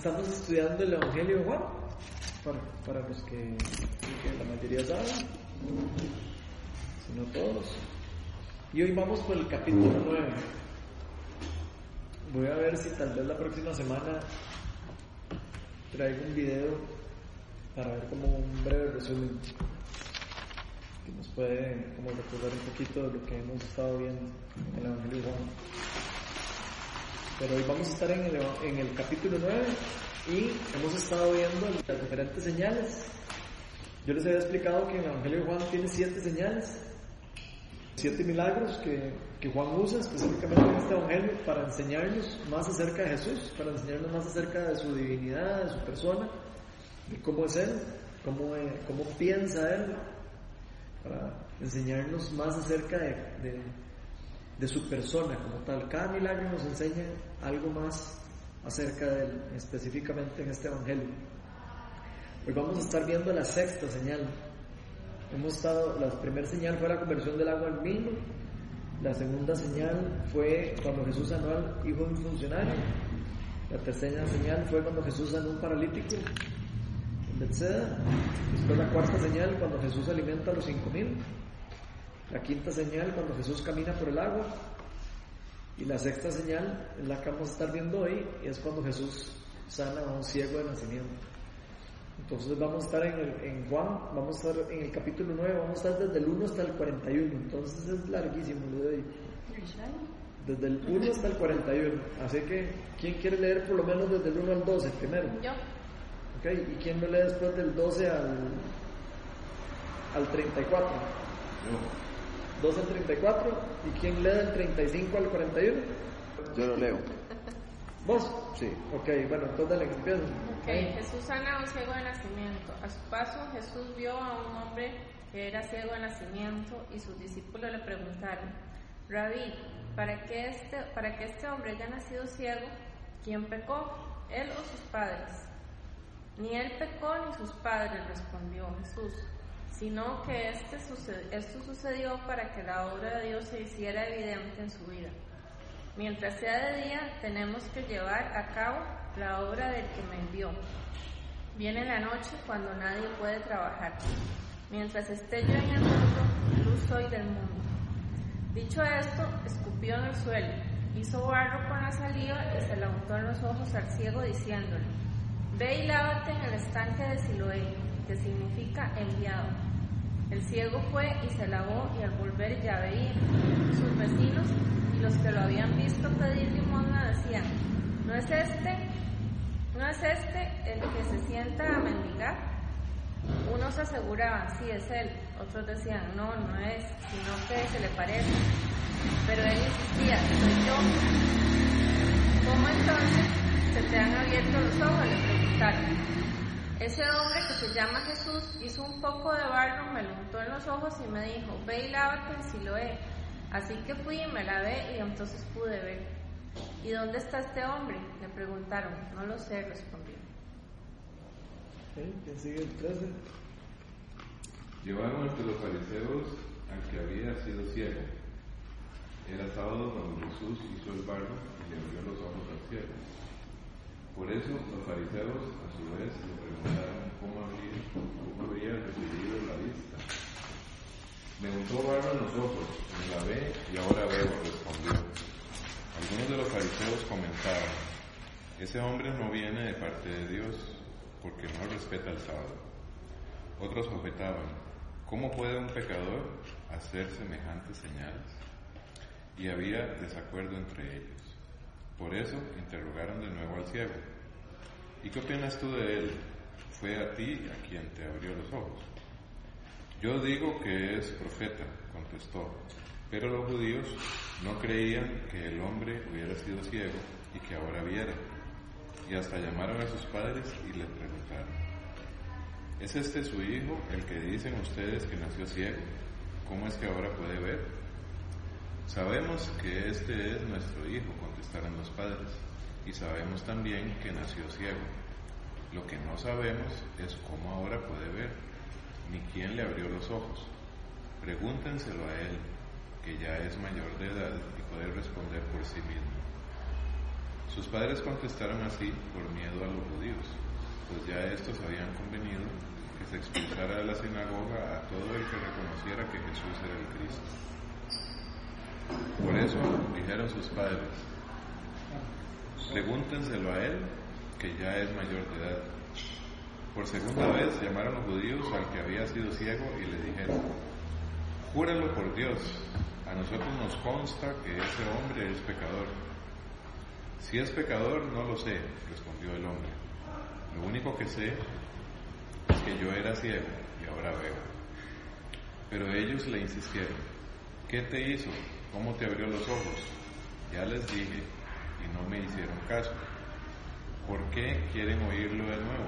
Estamos estudiando el Evangelio de Juan, para, para los que, que la mayoría saben, si no todos. Y hoy vamos por el capítulo 9. Voy a ver si tal vez la próxima semana traigo un video para ver como un breve resumen que nos puede como recordar un poquito de lo que hemos estado viendo en el Evangelio de Juan. Pero hoy vamos a estar en el, capítulo 9 y hemos estado viendo las diferentes señales. Yo les había explicado que el Evangelio de Juan tiene siete señales, siete milagros que, que Juan usa específicamente en este Evangelio para enseñarnos más acerca de Jesús, para enseñarnos más acerca de su divinidad, de su persona, de cómo es Él, cómo, cómo piensa Él, para enseñarnos más acerca de, de su persona como tal. Cada milagro nos enseña algo más acerca de él, específicamente en este Evangelio. Hoy vamos a estar viendo la sexta señal. Hemos estado, la primera señal fue la conversión del agua al vino, la segunda señal fue cuando Jesús sanó al hijo de un funcionario, la tercera señal fue cuando Jesús sanó a un paralítico en después la cuarta señal cuando Jesús alimenta a los cinco mil, la quinta señal cuando Jesús camina por el agua, y la sexta señal es la que vamos a estar viendo hoy, y es cuando Jesús sana a un ciego de nacimiento. Entonces vamos a estar en, el, en Juan, vamos a estar en el capítulo 9, vamos a estar desde el 1 hasta el 41, entonces es larguísimo lo de hoy. Desde el 1 hasta el 41. Así que, ¿quién quiere leer por lo menos desde el 1 al 12 primero? Yo. Okay. ¿Y quién me lee después del 12 al, al 34? Yo. 12 al 34. ¿Y quién lee del 35 al 41? Yo lo leo. ¿Vos? Sí. Ok, bueno, entonces dale que empieza. Ok, Jesús sana a un ciego de nacimiento. A su paso, Jesús vio a un hombre que era ciego de nacimiento y sus discípulos le preguntaron, Rabí, ¿para qué este, para que este hombre haya nacido ciego? ¿Quién pecó? ¿Él o sus padres? Ni él pecó ni sus padres, respondió Jesús, sino que este esto sucedió para que la obra de Dios se hiciera evidente en su vida. Mientras sea de día, tenemos que llevar a cabo la obra del que me envió. Viene la noche cuando nadie puede trabajar. Mientras esté yo en el mundo, luz soy del mundo. Dicho esto, escupió en el suelo, hizo barro con la saliva y se la untó en los ojos al ciego diciéndole, Ve y lávate en el estanque de Siloé, que significa enviado. El ciego fue y se lavó y al volver ya veía. Sus vecinos y los que lo habían visto pedir limosna decían, ¿no es este, no es este el que se sienta a mendigar? Unos aseguraban, sí es él, otros decían, no, no es, sino que se le parece. Pero él insistía, soy yo. ¿Cómo entonces se te han abierto los ojos? Le preguntaron. Ese hombre que se llama Jesús hizo un poco de barro, me lo untó en los ojos y me dijo, ve y lávate en Siloé. Así que fui y me lavé y entonces pude ver. ¿Y dónde está este hombre? Le preguntaron. No lo sé, respondió. ¿Quién sigue el 13? Llevaron ante los fariseos al que había sido ciego. Era sábado cuando Jesús hizo el barro y le abrió los ojos al ciego. Por eso los fariseos a su vez le cómo habría, cómo habría recibido la vista. Me untó barro en los ojos, me lavé y ahora veo, respondió. Algunos de los fariseos comentaban, ese hombre no viene de parte de Dios porque no respeta el sábado. Otros objetaban, ¿cómo puede un pecador hacer semejantes señales? Y había desacuerdo entre ellos. Por eso interrogaron de nuevo al ciego. ¿Y qué opinas tú de él? Fue a ti a quien te abrió los ojos. Yo digo que es profeta, contestó. Pero los judíos no creían que el hombre hubiera sido ciego y que ahora viera. Y hasta llamaron a sus padres y les preguntaron, ¿es este su hijo, el que dicen ustedes que nació ciego? ¿Cómo es que ahora puede ver? Sabemos que este es nuestro hijo, contestaron los padres, y sabemos también que nació ciego. Lo que no sabemos es cómo ahora puede ver, ni quién le abrió los ojos. Pregúntenselo a él, que ya es mayor de edad y puede responder por sí mismo. Sus padres contestaron así por miedo a los pues ya estos habían convenido que se expulsara de la sinagoga a todo el que reconociera que Jesús era el Cristo. Por eso dijeron sus padres, pregúntenselo a él, que ya es mayor de edad. Por segunda vez llamaron los judíos al que había sido ciego y le dijeron, júralo por Dios, a nosotros nos consta que ese hombre es pecador. Si es pecador, no lo sé, respondió el hombre. Lo único que sé es que yo era ciego y ahora veo. Pero ellos le insistieron, ¿qué te hizo? ¿Cómo te abrió los ojos? Ya les dije y no me hicieron caso. ¿Por qué quieren oírlo de nuevo?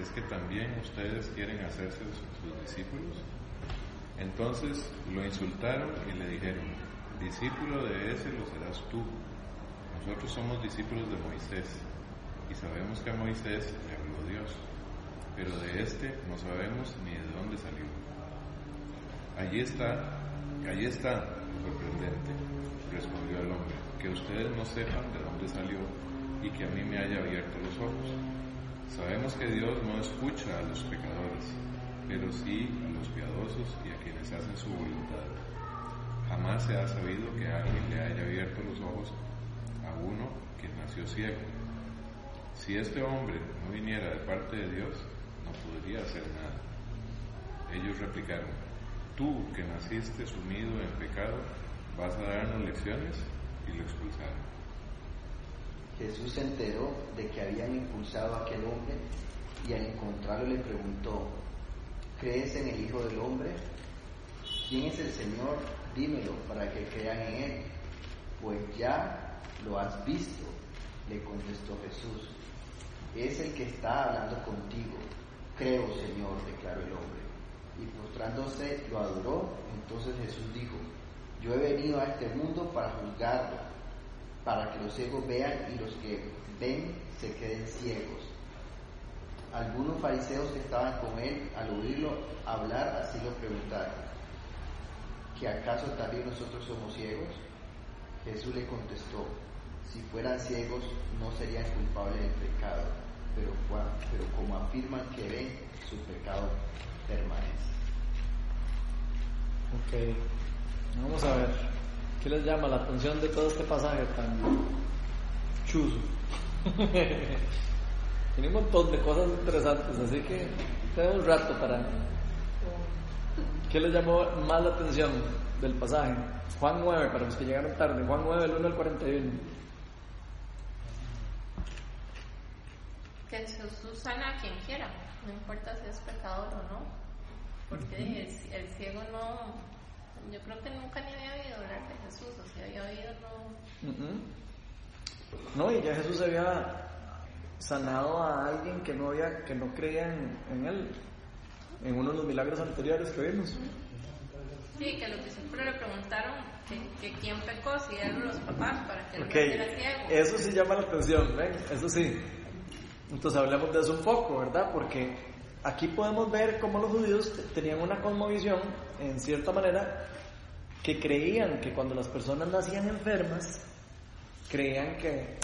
¿Es que también ustedes quieren hacerse sus discípulos? Entonces lo insultaron y le dijeron, discípulo de ese lo serás tú. Nosotros somos discípulos de Moisés y sabemos que a Moisés le habló Dios, pero de este no sabemos ni de dónde salió. Allí está, allí está sorprendente, respondió el hombre, que ustedes no sepan de dónde salió y que a mí me haya abierto los ojos. Sabemos que Dios no escucha a los pecadores, pero sí a los piadosos y a quienes hacen su voluntad. Jamás se ha sabido que alguien le haya abierto los ojos a uno que nació ciego. Si este hombre no viniera de parte de Dios, no podría hacer nada. Ellos replicaron, tú que naciste sumido en pecado, vas a darnos lecciones y lo expulsaron. Jesús se enteró de que habían impulsado a aquel hombre y al encontrarlo le preguntó, ¿crees en el Hijo del Hombre? ¿Quién es el Señor? Dímelo para que crean en Él. Pues ya lo has visto, le contestó Jesús. Es el que está hablando contigo. Creo, Señor, declaró el hombre. Y postrándose lo adoró. Entonces Jesús dijo, yo he venido a este mundo para juzgarlo, para que los ciegos vean y los que ven se queden ciegos. Algunos fariseos que estaban con él, al oírlo hablar, así lo preguntaron, ¿que acaso también nosotros somos ciegos? Jesús le contestó, si fueran ciegos no serían culpables del pecado, pero, como afirman que ven, su pecado permanece. Ok, vamos a ver, ¿qué les llama la atención de todo este pasaje tan chuzo? Tiene un montón de cosas interesantes, así que tenemos un rato para... ¿Qué les llamó más la atención del pasaje? Juan 9, para los que llegaron tarde, Juan 9, el 1 al 41. Que Jesús sana a quien quiera, no importa si es pecador o no. Porque el, el ciego no, yo creo que nunca ni había oído hablar de Jesús, o si había oído no. Uh. No, y ya Jesús había sanado a alguien que no había, que no creía en, en él, en uno de los milagros anteriores que vimos. Sí, que los discípulos le preguntaron que, que quién pecó, si eran los papás, para que él okay. no era ciego. Eso sí llama la atención, ¿ven? Eso sí. Entonces hablemos de eso un poco, ¿verdad? Porque aquí podemos ver cómo los judíos tenían una cosmovisión, en cierta manera, que creían que cuando las personas nacían enfermas, creían que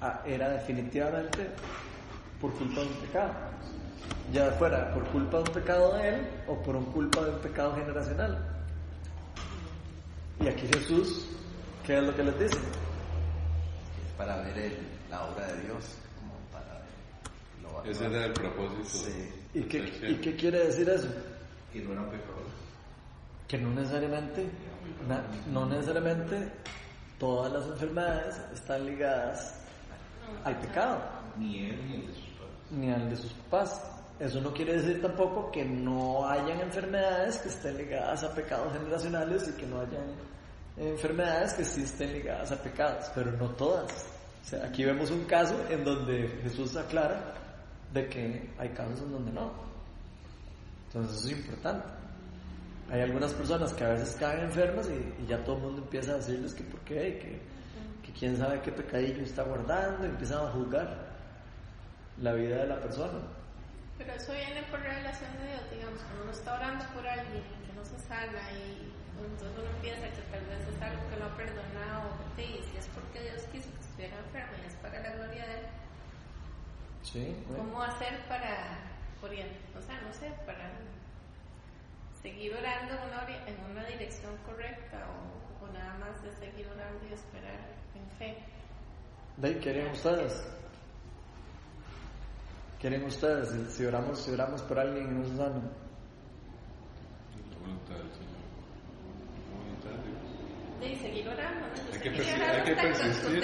ah, era definitivamente por culpa de un pecado. Ya fuera por culpa de un pecado de él o por un culpa de un pecado generacional. Y aquí Jesús, ¿qué es lo que les dice? Es para ver el, la obra de Dios. Como para ver lo, Ese era el propósito. Sí. ¿Y qué, ¿Y qué quiere decir eso? Y no eran pecadores. Que no necesariamente, na, no necesariamente todas las enfermedades están ligadas al pecado. Ni él ni el de sus padres. Ni al de sus papás. Eso no quiere decir tampoco que no hayan enfermedades que estén ligadas a pecados generacionales y que no hayan enfermedades que sí estén ligadas a pecados, pero no todas. O sea, aquí vemos un caso en donde Jesús aclara de que hay casos en donde no. Entonces eso es importante. Hay algunas personas que a veces caen enfermas y, y ya todo el mundo empieza a decirles que por qué, y que, que quién sabe qué pecadillo está guardando, y empiezan a juzgar la vida de la persona. Pero eso viene por revelación de Dios, digamos, cuando uno está orando por alguien que no se sana y entonces uno piensa que tal vez es algo que no ha perdonado, sí, si es porque Dios quiso que estuviera enfermo y es para la gloria de Él. Sí. ¿Cómo hacer para? O sea, no sé, para seguir orando en una, ori- en una dirección correcta o, o nada más de seguir orando y esperar en fe. ¿De ahí quieren ustedes? ¿Quieren ustedes? Si- oramos, si oramos por alguien y no se sana. La voluntad del Señor. La voluntad de Dios. Seguir orando, ¿no? Hay que quiere persi- orar hay que persistir.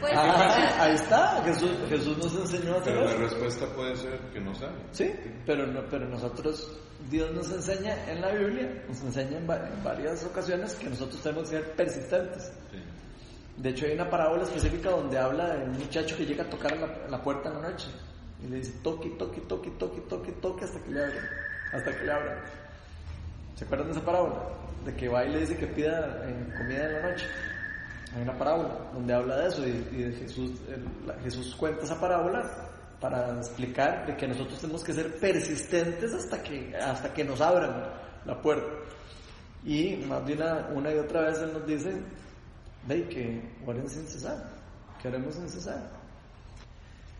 Respuesta. Ah, ahí está, Jesús, Jesús nos enseñó a hacer Pero la respuesta puede ser que no sabe. Sí, pero, no, pero nosotros, Dios nos enseña en la Biblia, nos enseña en, va- en varias ocasiones que nosotros tenemos que ser persistentes. Sí. De hecho, hay una parábola específica donde habla de un muchacho que llega a tocar la, la puerta en la noche y le dice toque, toque, toque, toque, toque, toque hasta que le abran. Hasta que le abran. ¿Se acuerdan de esa parábola? De que va y le dice que pida eh, comida en la noche. Hay una parábola donde habla de eso y, de Jesús, Jesús cuenta esa parábola para explicar de que nosotros tenemos que ser persistentes hasta que, hasta que nos abran la puerta. Y más una, una y otra vez Él nos dice, ve que oren sin cesar, que oremos sin cesar.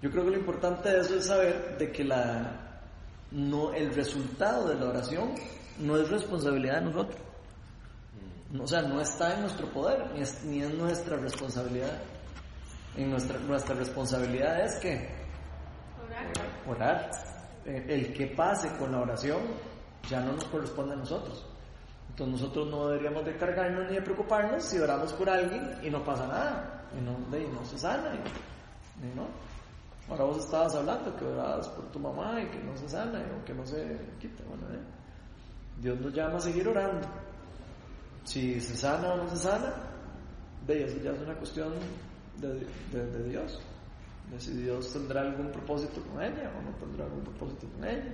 Yo creo que lo importante de eso es saber de que la, no, el resultado de la oración no es responsabilidad de nosotros. O sea, no está en nuestro poder, ni es, ni es nuestra responsabilidad. En nuestra, nuestra responsabilidad es que Orar. orar. Eh, El que pase con la oración ya no nos corresponde a nosotros. Entonces nosotros no deberíamos de cargarnos ni de preocuparnos si oramos por alguien y no pasa nada, y no, y no se sana, y, y no. Ahora vos estabas hablando que orabas por tu mamá y que no se sana y- o que no se quita. Bueno, eh, Dios nos llama a seguir orando. Si se sana o no se sana, de eso ya es una cuestión de, de- de Dios. De si Dios tendrá algún propósito con ella o no tendrá algún propósito con ella.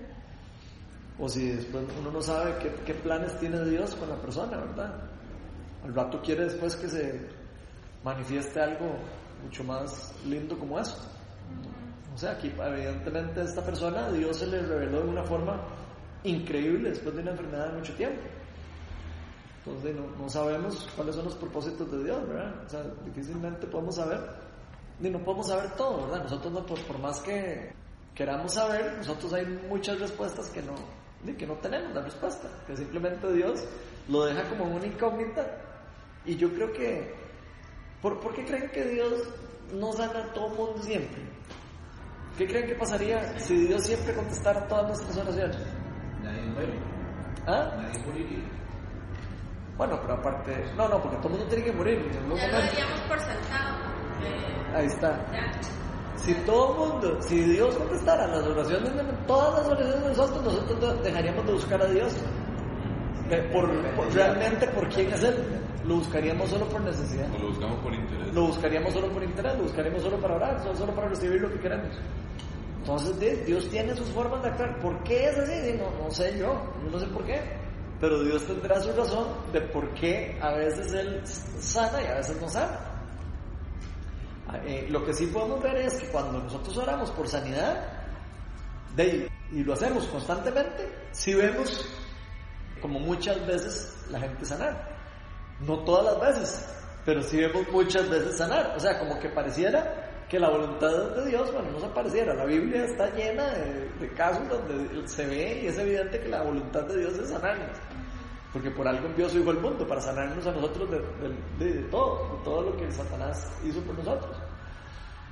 O si después uno no sabe qué, qué planes tiene Dios con la persona, ¿verdad? Al rato quiere después que se manifieste algo mucho más lindo como eso. O sea, aquí evidentemente a esta persona Dios se le reveló de una forma increíble después de una enfermedad de mucho tiempo. Entonces no, no sabemos cuáles son los propósitos de Dios, ¿verdad? O sea, difícilmente podemos saber, ni no podemos saber todo, ¿verdad? Nosotros no, por, por más que queramos saber, nosotros hay muchas respuestas que no, que no tenemos la respuesta, que simplemente Dios lo deja como una incógnita. Y yo creo que, ¿por, por qué creen que Dios no sana a todo mundo siempre? ¿Qué creen que pasaría si Dios siempre contestara todas nuestras oraciones? Nadie muere, ¿Ah? nadie moriría. Bueno, pero aparte, no, no, porque todo el mundo tiene que morir en algún Ya lo por sentado. eh, Ahí está. ya. Si todo el mundo, si Dios contestara las oraciones de todas las oraciones de nosotros, nosotros dejaríamos de buscar a Dios. De- por, por- realmente por quién es Él. Lo buscaríamos solo por necesidad. O lo buscamos por interés. Lo buscaríamos solo por interés, lo buscaríamos solo para orar, solo, solo para recibir lo que queremos. Entonces Dios tiene sus formas de actuar. ¿Por qué es así? No, no sé yo, yo no sé por qué. Pero Dios tendrá su razón de por qué a veces Él sana y a veces no sana. Eh, lo que sí podemos ver es que cuando nosotros oramos por sanidad, y lo hacemos constantemente, sí vemos como muchas veces la gente sanar. No todas las veces, pero sí vemos muchas veces sanar. O sea, como que pareciera que la voluntad de Dios, bueno, no se pareciera. La Biblia está llena de, casos donde se ve y es evidente que la voluntad de Dios es sanarnos. Porque por algo envió su Hijo al mundo, para sanarnos a nosotros de, de- todo, de todo lo que Satanás hizo por nosotros.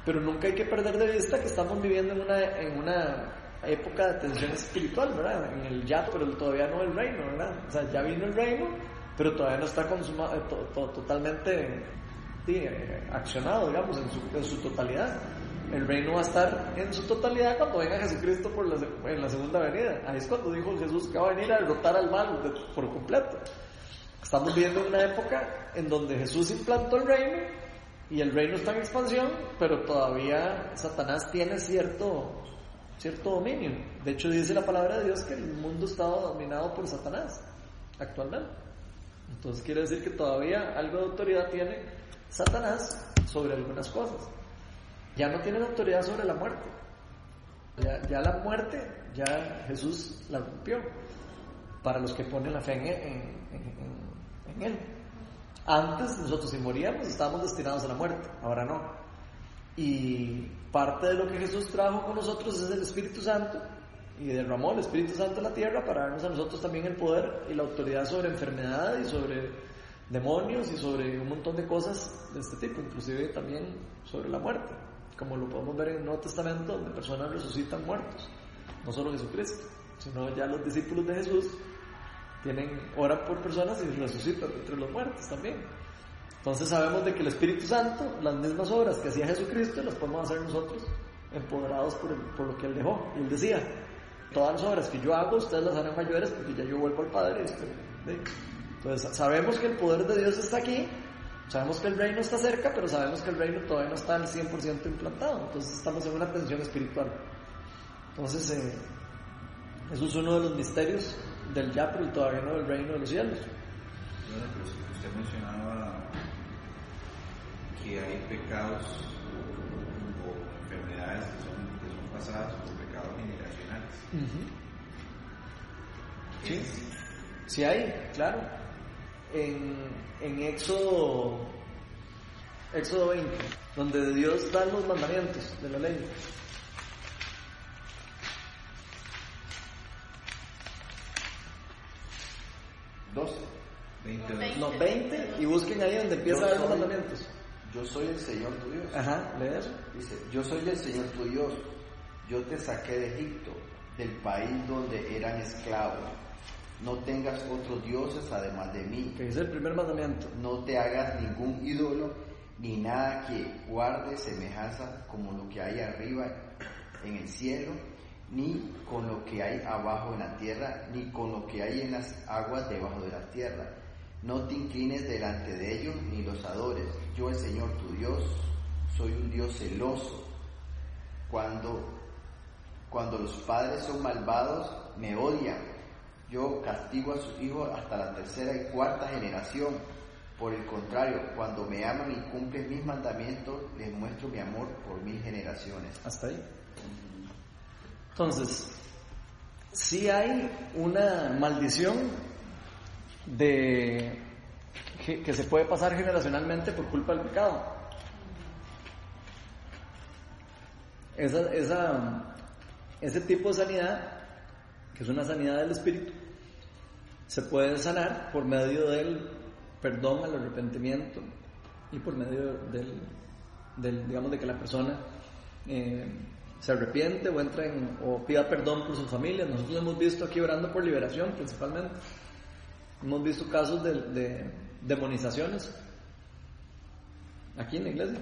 Pero nunca hay que perder de vista que estamos viviendo en una, en una época de tensión espiritual, ¿verdad? En el ya, pero todavía no el reino, ¿verdad? O sea, ya vino el reino, pero todavía no está consuma- eh, to- to- totalmente accionado, digamos, en su, en su totalidad. El reino va a estar en su totalidad cuando venga Jesucristo por la, en la segunda venida. Ahí es cuando dijo Jesús que va a venir a derrotar al mal de- por completo. Estamos viviendo una época en donde Jesús implantó el reino y el reino está en expansión, pero todavía Satanás tiene cierto, cierto dominio. De hecho, dice la palabra de Dios que el mundo está dominado por Satanás actualmente. Entonces quiere decir que todavía algo de autoridad tiene Satanás sobre algunas cosas. Ya no tiene autoridad sobre la muerte. Ya, la muerte, ya Jesús la rompió para los que ponen la fe en, en- en- en Él. Antes nosotros si moríamos estábamos destinados a la muerte, ahora no. Y parte de lo que Jesús trajo con nosotros es el Espíritu Santo y derramó el Espíritu Santo en la tierra para darnos a nosotros también el poder y la autoridad sobre enfermedad y sobre demonios y sobre un montón de cosas de este tipo, inclusive también sobre la muerte, como lo podemos ver en el Nuevo Testamento, donde personas resucitan muertos, no solo Jesucristo, sino ya los discípulos de Jesús tienen oran por personas y resucitan entre los muertos también. Entonces sabemos de que el Espíritu Santo, las mismas obras que hacía Jesucristo, las podemos hacer nosotros, empoderados por, por lo que Él dejó. Y Él decía, todas las obras que yo hago, ustedes las harán mayores porque ya yo vuelvo al Padre. Entonces sabemos que el poder de Dios está aquí, sabemos que el reino está cerca, pero sabemos que el reino todavía no está al 100% implantado. Entonces estamos en una tensión espiritual. Entonces, eh, eso es uno de los misterios del ya, pero todavía no del reino de los cielos. Bueno, pero si usted mencionaba que hay pecados o enfermedades que son, que son pasadas por pecados generacionales. Sí, sí hay, claro. En, en Éxodo, Éxodo 20, donde Dios da los mandamientos de la ley. Doce. 20, Veinte. No, 20 y busquen ahí donde empieza a ver los mandamientos. Yo soy el Señor tu Dios. Ajá, lee eso. Dice, yo soy el Señor tu Dios. Yo te saqué de Egipto, del país donde eran esclavos. No tengas otros dioses además de mí. Que es el primer mandamiento. No te hagas ningún ídolo ni nada que guarde semejanza como lo que hay arriba en el cielo, ni con lo que hay abajo en la tierra, ni con lo que hay en las aguas debajo de la tierra. No te inclines delante de ellos ni los adores. Yo, el Señor tu Dios, soy un Dios celoso. Cuando, cuando los padres son malvados, me odian. Yo castigo a sus hijos hasta la tercera y cuarta generación. Por el contrario, cuando me aman y cumplen mis mandamientos, les muestro mi amor por mil generaciones. Hasta ahí. Entonces, sí hay una maldición de que, se puede pasar generacionalmente por culpa del pecado. Esa, ese tipo de sanidad, que es una sanidad del espíritu, se puede sanar por medio del perdón al arrepentimiento y por medio del, del digamos, de que la persona eh, se arrepiente o entra en, o pida perdón por su familia. Nosotros hemos visto aquí orando por liberación principalmente. Hemos visto casos de, de demonizaciones aquí en la iglesia,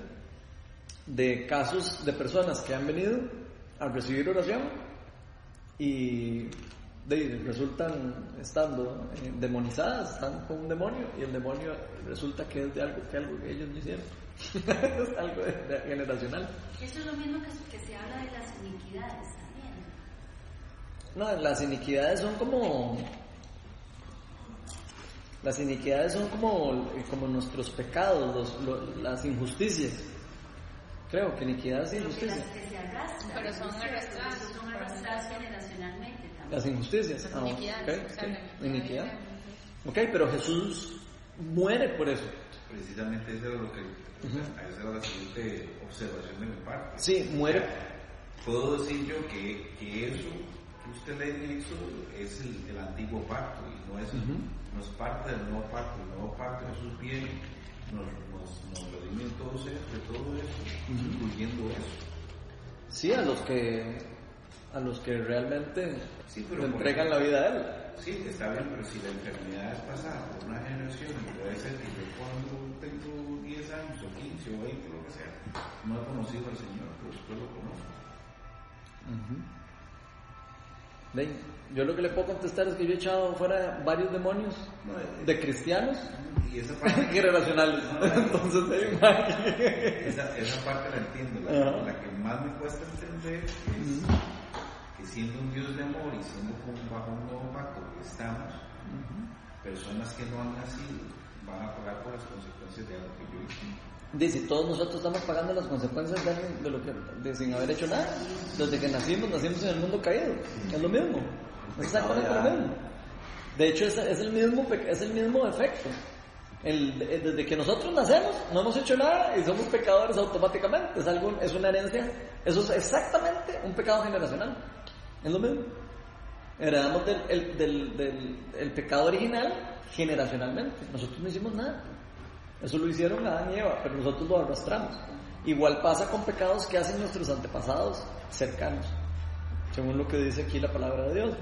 de casos de personas que han venido a recibir oración y de, resultan estando eh, demonizadas, están con un demonio y el demonio resulta que es de algo que, algo que ellos no hicieron. es algo de- de generacional. Eso es lo mismo que, que se habla de las iniquidades también. No, las iniquidades son como. Las iniquidades son como, como nuestros pecados, los- lo- las injusticias. Creo que iniquidad es Pero que injusticia. las que se arrastran. Pero son ¿no es cierto? arrastradas. Esos son arrastradas generacionalmente también. Las injusticias. Las Ah, iniquidades, ok, o sea, ok. la Iniquidad. Ok, pero Jesús muere por eso. Precisamente eso era lo que, esa era la siguiente observación de mi parte. Sí, muere. Puedo decir yo que, que eso que usted lee en Éxodo es el, el antiguo pacto y no es, no es parte del nuevo pacto. El nuevo pacto Jesús viene, nos, nos, nos redime todos eso, de todo eso, incluyendo eso. Sí, a los que a los que realmente Sí, pero le por entregan la vida a él. Sí, está bien, pero si la enfermedad es pasada por una generación, y puede ser que yo cuando tengo 10 años o 15 o 20, lo que sea, no he conocido al Señor, pero después lo conozco. Ven, yo lo que le puedo contestar es que yo he echado fuera varios demonios No, eh, de cristianos Y esa parte, generacionales. Entonces, hay más. esa, esa parte la entiendo. La que más me cuesta entender es que siendo un Dios de amor y siendo como bajo un nuevo pacto que estamos, personas que no han nacido van a pagar por las consecuencias de algo que yo hice. Dice, todos nosotros estamos pagando las consecuencias de, de lo que, de sin haber hecho nada. Desde que nacimos, nacimos en el mundo caído. Es lo mismo. Es exactamente lo mismo. De hecho, es, es el mismo, es el mismo efecto. El- eh, desde que nosotros nacemos, no hemos hecho nada y somos pecadores automáticamente. Es, algo, es una herencia. Eso es exactamente un pecado generacional. Es lo mismo. Heredamos del, el, el pecado original generacionalmente. Nosotros no hicimos nada. Eso lo hicieron Adán y Eva, pero nosotros lo arrastramos. Igual pasa con pecados que hacen nuestros antepasados cercanos, según lo que dice aquí la palabra de Dios.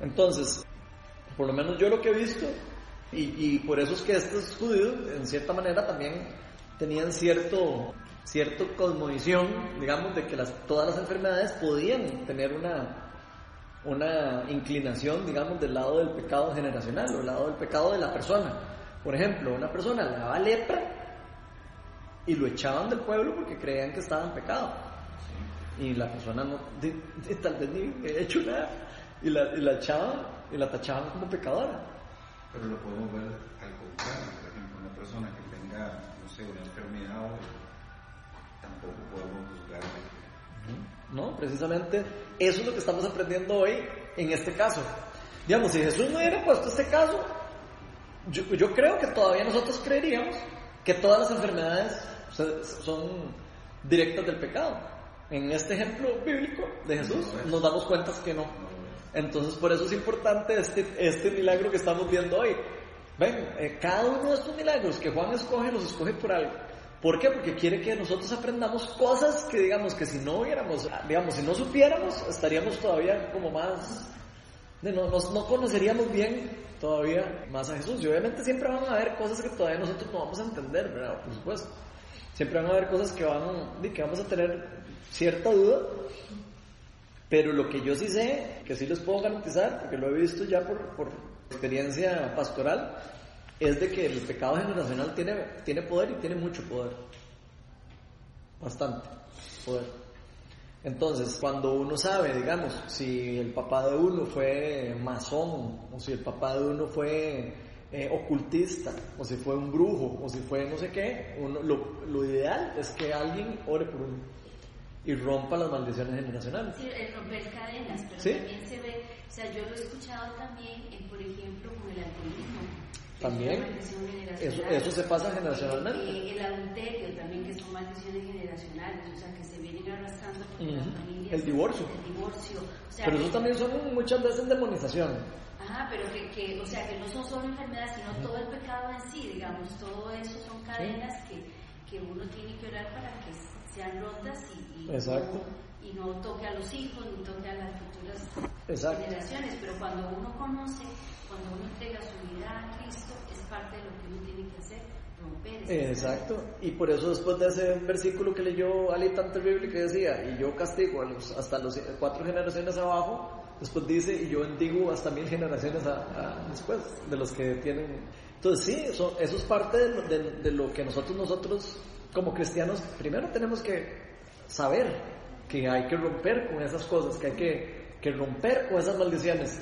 Entonces, por lo menos yo lo que he visto, y, y por eso es que estos judíos, en cierta manera, también tenían cierto, cierto cosmovisión, digamos, de que las, todas las enfermedades podían tener una, una inclinación, digamos, del lado del pecado generacional o del lado del pecado de la persona. Por ejemplo, una persona le daba lepra y lo echaban del pueblo porque creían que estaba en pecado. Y la persona no, de- de- tal vez ni había hecho nada. Y la, y la echaban y la tachaban como pecadora. Pero lo podemos ver al contrario, por ejemplo, una persona que tenga, no sé, una enfermedad, o- tampoco podemos. ¿No? Precisamente eso es lo que estamos aprendiendo hoy en este caso. Digamos, si Jesús no hubiera puesto este caso, yo, yo creo que todavía nosotros creeríamos que todas las enfermedades son directas del pecado. En este ejemplo bíblico de Jesús nos damos cuenta que no. Entonces por eso es importante este, este milagro que estamos viendo hoy. Ven, eh, cada uno de estos milagros que Juan escoge, los escoge por algo. ¿Por qué? Porque quiere que nosotros aprendamos cosas que digamos que si no hubiéramos, digamos, si no supiéramos, estaríamos todavía como más, no, nos- no conoceríamos bien todavía más a Jesús. Y obviamente siempre van a haber cosas que todavía nosotros no vamos a entender, ¿verdad? Por supuesto. Siempre van a haber cosas que, van, que vamos a tener cierta duda, pero lo que yo sí sé, que sí les puedo garantizar, porque lo he visto ya por, por experiencia pastoral, es de que el pecado generacional tiene, tiene poder y tiene mucho poder. Bastante poder. Entonces, cuando uno sabe, digamos, si el papá de uno fue masón, o si el papá de uno fue eh, ocultista, o si fue un brujo, o si fue no sé qué, uno, lo, lo ideal es que alguien ore por uno y rompa las maldiciones generacionales. Sí, el romper cadenas, pero Sí. también se ve, o sea, yo lo he escuchado también, eh, por ejemplo, con el alcoholismo. También. Eso, eso se pasa generacionalmente. Eh, el adulterio también, que son maldiciones generacionales, o sea, que se vienen arrastrando por las Ujú. familias. El divorcio. El divorcio. O sea, Pero eso también son muchas veces demonización. Ajá, pero que, que, o sea, que no son solo enfermedades, sino todo el pecado en sí, digamos, todo eso son cadenas que, que uno tiene que orar para que sean rotas y, y Exacto. no, y no toque a los hijos, ni toque a las futuras Exacto. generaciones. Pero cuando uno conoce, cuando uno entrega su vida a Cristo, es parte de lo que uno tiene que hacer, romper Exacto. Y por eso después de ese versículo que leyó Ali tan terrible que decía, y yo castigo a los, hasta los cuatro generaciones abajo, después dice, y yo bendigo hasta mil generaciones a- a- después, de los que tienen... Entonces sí, eso, eso es parte de, lo- de- de lo que nosotros, nosotros como cristianos, primero tenemos que saber que hay que romper con esas cosas, que hay que, que romper con esas maldiciones.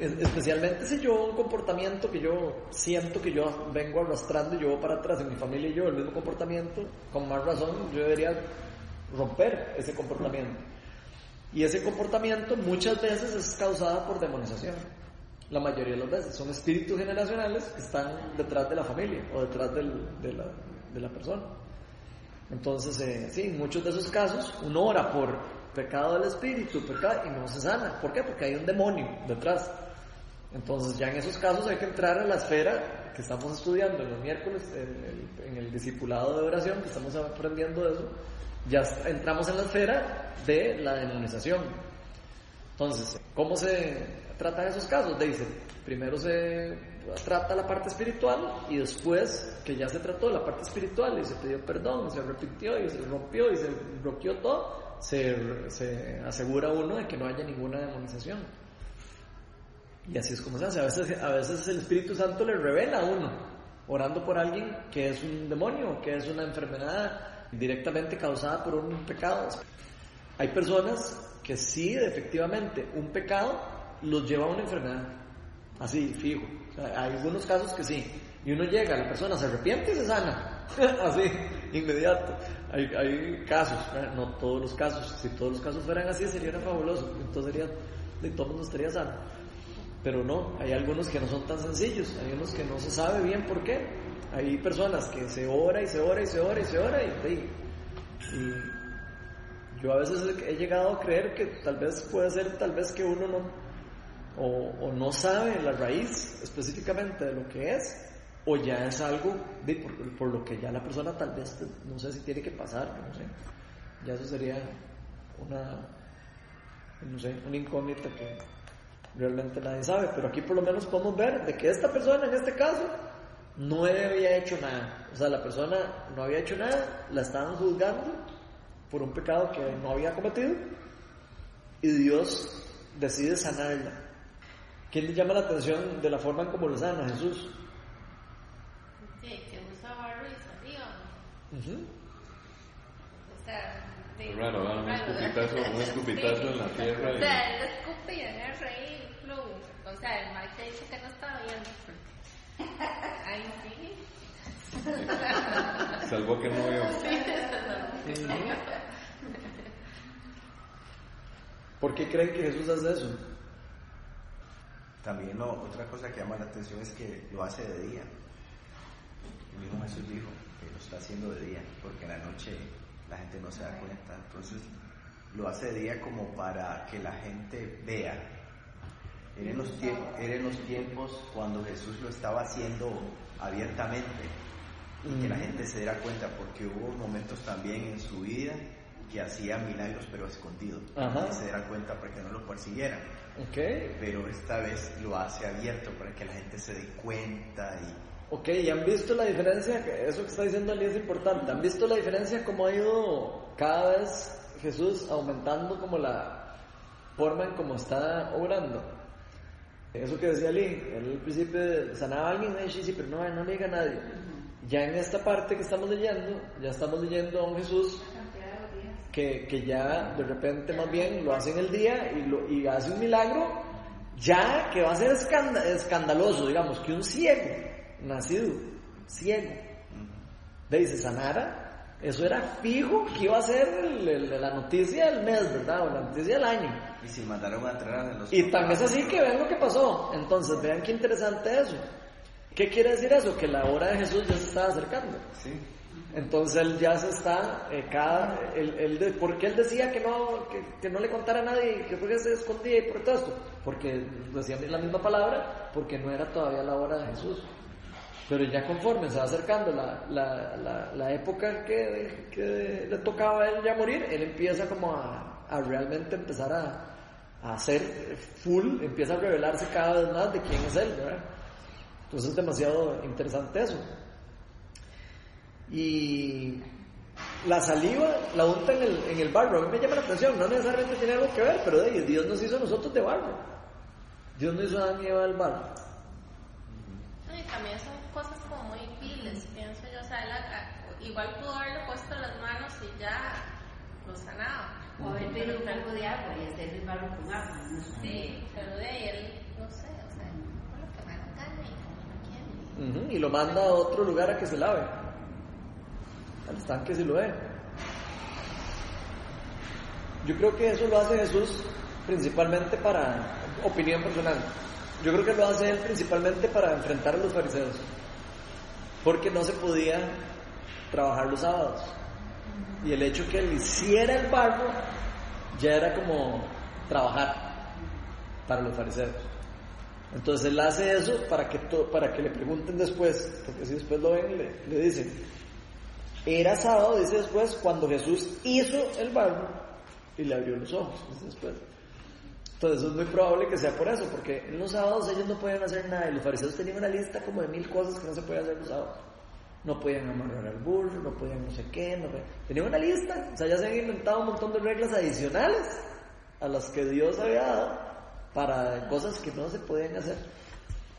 Es- especialmente si yo un comportamiento que yo siento que yo vengo arrastrando y yo para atrás en mi familia y yo el mismo comportamiento, con más razón yo debería romper ese comportamiento. Y ese comportamiento muchas veces es causada por demonización. La mayoría de las veces son espíritus generacionales que están detrás de la familia o detrás del- de, la, de la persona. Entonces, eh, sí, en muchos de esos casos uno ora por pecado del espíritu, pecado, y no se sana. ¿Por qué? Porque hay un demonio detrás. Entonces, ya en esos casos hay que entrar a la esfera que estamos estudiando en los miércoles, en el, en discipulado de oración, que estamos aprendiendo eso. Ya entramos en la esfera de la demonización. Entonces, ¿cómo se tratan esos casos? Dice, primero se trata la parte espiritual y después que ya se trató la parte espiritual y se pidió perdón, se arrepintió y se rompió y se bloqueó todo, se, se asegura uno de que no haya ninguna demonización. Y así es como se hace. A veces, a veces el Espíritu Santo le revela a uno, orando por alguien que es un demonio, que es una enfermedad directamente causada por un pecado. Hay personas que sí, efectivamente, un pecado los lleva a una enfermedad. Así, fijo. Hay algunos casos que sí. Y uno llega, la persona se arrepiente y se sana. así, inmediato. Hay, hay casos, ¿verdad? no todos los casos. Si todos los casos fueran así, sería fabuloso. Entonces sería, de todo mundo estaría sano. Pero no, hay algunos que no son tan sencillos, hay unos que no se sabe bien por qué. Hay personas que se ora y se ora y se ora y se ora y, y, y yo a veces he llegado a creer que tal vez puede ser tal vez que uno no o, no sabe la raíz específicamente de lo que es o ya es algo por, lo que ya la persona tal vez no sé si tiene que pasar, no sé. Ya eso sería una no una incógnita que realmente nadie sabe, pero aquí por lo menos podemos ver de que esta persona en este caso no había hecho nada. O sea, la persona no había hecho nada, la estaban juzgando por un pecado que no había cometido y Dios decide sanarla. ¿Quién le llama la atención de la forma en cómo lo sana Jesús? Sí, que usa barro y saliva. Uh -huh. O sea, de, Raro, ¿verdad? Un escupitazo, un escupitazo en la tierra. O sea, él escupe y agarra ahí fluye. O sea, el Mike dice que no estaba viendo. Ahí sí. Salvó que no vio. ¿Por qué creen que Jesús hace eso? También no, otra cosa que llama la atención es que lo hace de día. El mismo Jesús dijo que lo está haciendo de día, porque en la noche la gente no se da cuenta. Entonces lo hace de día como para que la gente vea. Era en los, tiempos, era en los tiempos cuando Jesús lo estaba haciendo abiertamente y que la gente se diera cuenta, porque hubo momentos también en su vida que hacía milagros pero escondido. Ajá. Y se diera cuenta para que no lo persiguieran. Okay. Pero esta vez lo hace abierto para que la gente se dé cuenta y Ok, ¿y han visto la diferencia? Eso que está diciendo Ali es importante. ¿Han visto la diferencia cómo ha ido cada vez Jesús aumentando como la forma en cómo está obrando? Eso que decía Ali, él al principio sanaba a alguien, sí, sí, pero no, no le diga a nadie. Ya en esta parte que estamos leyendo, ya estamos leyendo a un Jesús que, que ya de repente más bien lo hace en el día y, lo, y hace un milagro ya que va a ser escandaloso, digamos, que un ciego nacido, ciego, de dice sanara, eso era fijo que iba a ser el, el, la noticia del mes, ¿verdad? O la noticia del año. Y si mandaron a traer a los... Y tan es así que vean lo que pasó. Entonces, vean qué interesante eso. ¿Qué quiere decir eso? Que la hora de Jesús ya se estaba acercando. Sí. Entonces él ya se está, eh, cada, él, él de, ¿por qué él decía que no, que, que, no le contara a nadie, que porque se escondía y por todo esto? Porque decía la misma palabra, porque no era todavía la hora de Jesús. Pero ya conforme se va acercando la, la, la, la época que, que, le tocaba a él ya morir, él empieza como a, a realmente empezar a, a hacer full, empieza a revelarse cada vez más de quién es él, ¿verdad? Entonces es demasiado interesante eso. Y la saliva la unta en el, en el barro. A mí me llama la atención, no necesariamente tiene algo que ver, pero de, Dios nos hizo a nosotros de barro. Dios no hizo a Adán y Eva del barro. No, y también son cosas como muy viles, pienso yo. O sea, la, igual pudo haberle puesto las manos y ya lo sanaba. O haber pedido un poco de agua y hacer el barro con agua. ¿no? Sí, pero de ahí él, no sé, o sea, por lo que me haga carne y como no quiere. Uh -huh, y lo manda a otro lugar a que se lave al estanque Siloé. Yo creo que eso lo hace Jesús principalmente para, opinión personal, yo creo que lo hace él principalmente para enfrentar a los fariseos, porque no se podía trabajar los sábados. Y el hecho que él hiciera el barro ya era como trabajar para los fariseos. Entonces él hace eso para que, para que le pregunten después, porque si después lo ven, le, le dicen, era sábado, dice después, cuando Jesús hizo el barro y le abrió los ojos, dice después. Entonces es muy probable que sea por eso, porque en los sábados ellos no podían hacer nada y los fariseos tenían una lista como de mil cosas que no se podían hacer los sábados. No podían amarrar al burro, no podían no sé qué, no podían... tenían una lista, o sea, ya se habían inventado un montón de reglas adicionales a las que Dios había dado para cosas que no se podían hacer.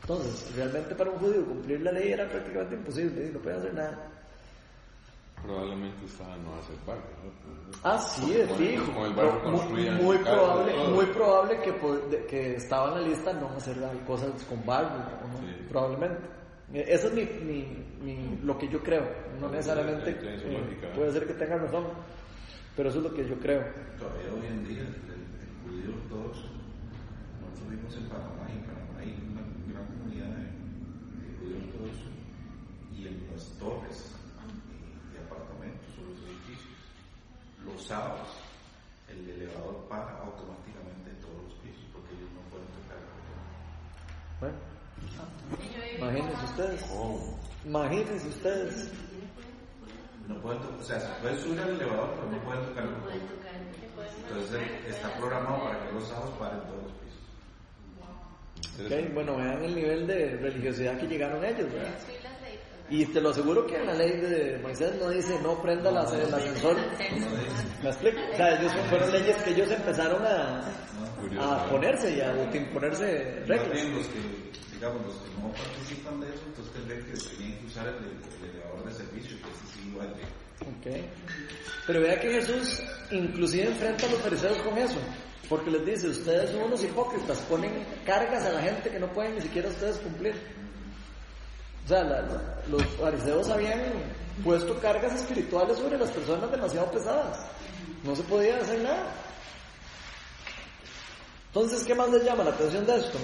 Entonces, realmente para un judío cumplir la ley era prácticamente imposible, no podían hacer nada probablemente estaba no hace parte. ¿no? Ah, sí, de fijo. Muy, probable, muy probable que, que estaba en la lista no hacer las cosas con barrio, ¿no? sí. probablemente. Eh, eso es mi, mi, lo que yo creo. No necesariamente eh, puede ser que tenga razón, pero eso es lo que yo creo. Todavía hoy en día, el, judío ortodoxo, nosotros vimos en Panamá y en Panamá hay una gran comunidad de, judíos ortodoxos y en las los sábados el elevador para automáticamente en todos los pisos porque ellos no pueden tocar el botón. Bueno, imagínense ustedes. Oh. Imagínense ustedes. No pueden o sea, se puede subir al elevador, pero no pueden tocar el botón. Entonces está programado para que los sábados paren todos los pisos. Okay, bueno, vean el nivel de religiosidad que llegaron ellos, ¿verdad? Y te lo aseguro que en la ley de Moisés no dice no prenda la- el ascensor. ¿Me explico? O sea, ellos fueron leyes que ellos empezaron a, a ponerse y a imponerse reglas. bien los que, digamos, los que no participan de eso, entonces tendrían que, tenían que usar el, el elevador de servicio, que ese sí igual de... Ok. Pero vea que Jesús inclusive enfrenta a los fariseos con eso. Porque les dice, ustedes son unos hipócritas, ponen cargas a la gente que no pueden ni siquiera ustedes cumplir. O sea, la- los fariseos habían puesto cargas espirituales sobre las personas demasiado pesadas. No se podía hacer nada. Entonces, ¿qué más les llama la atención de esto?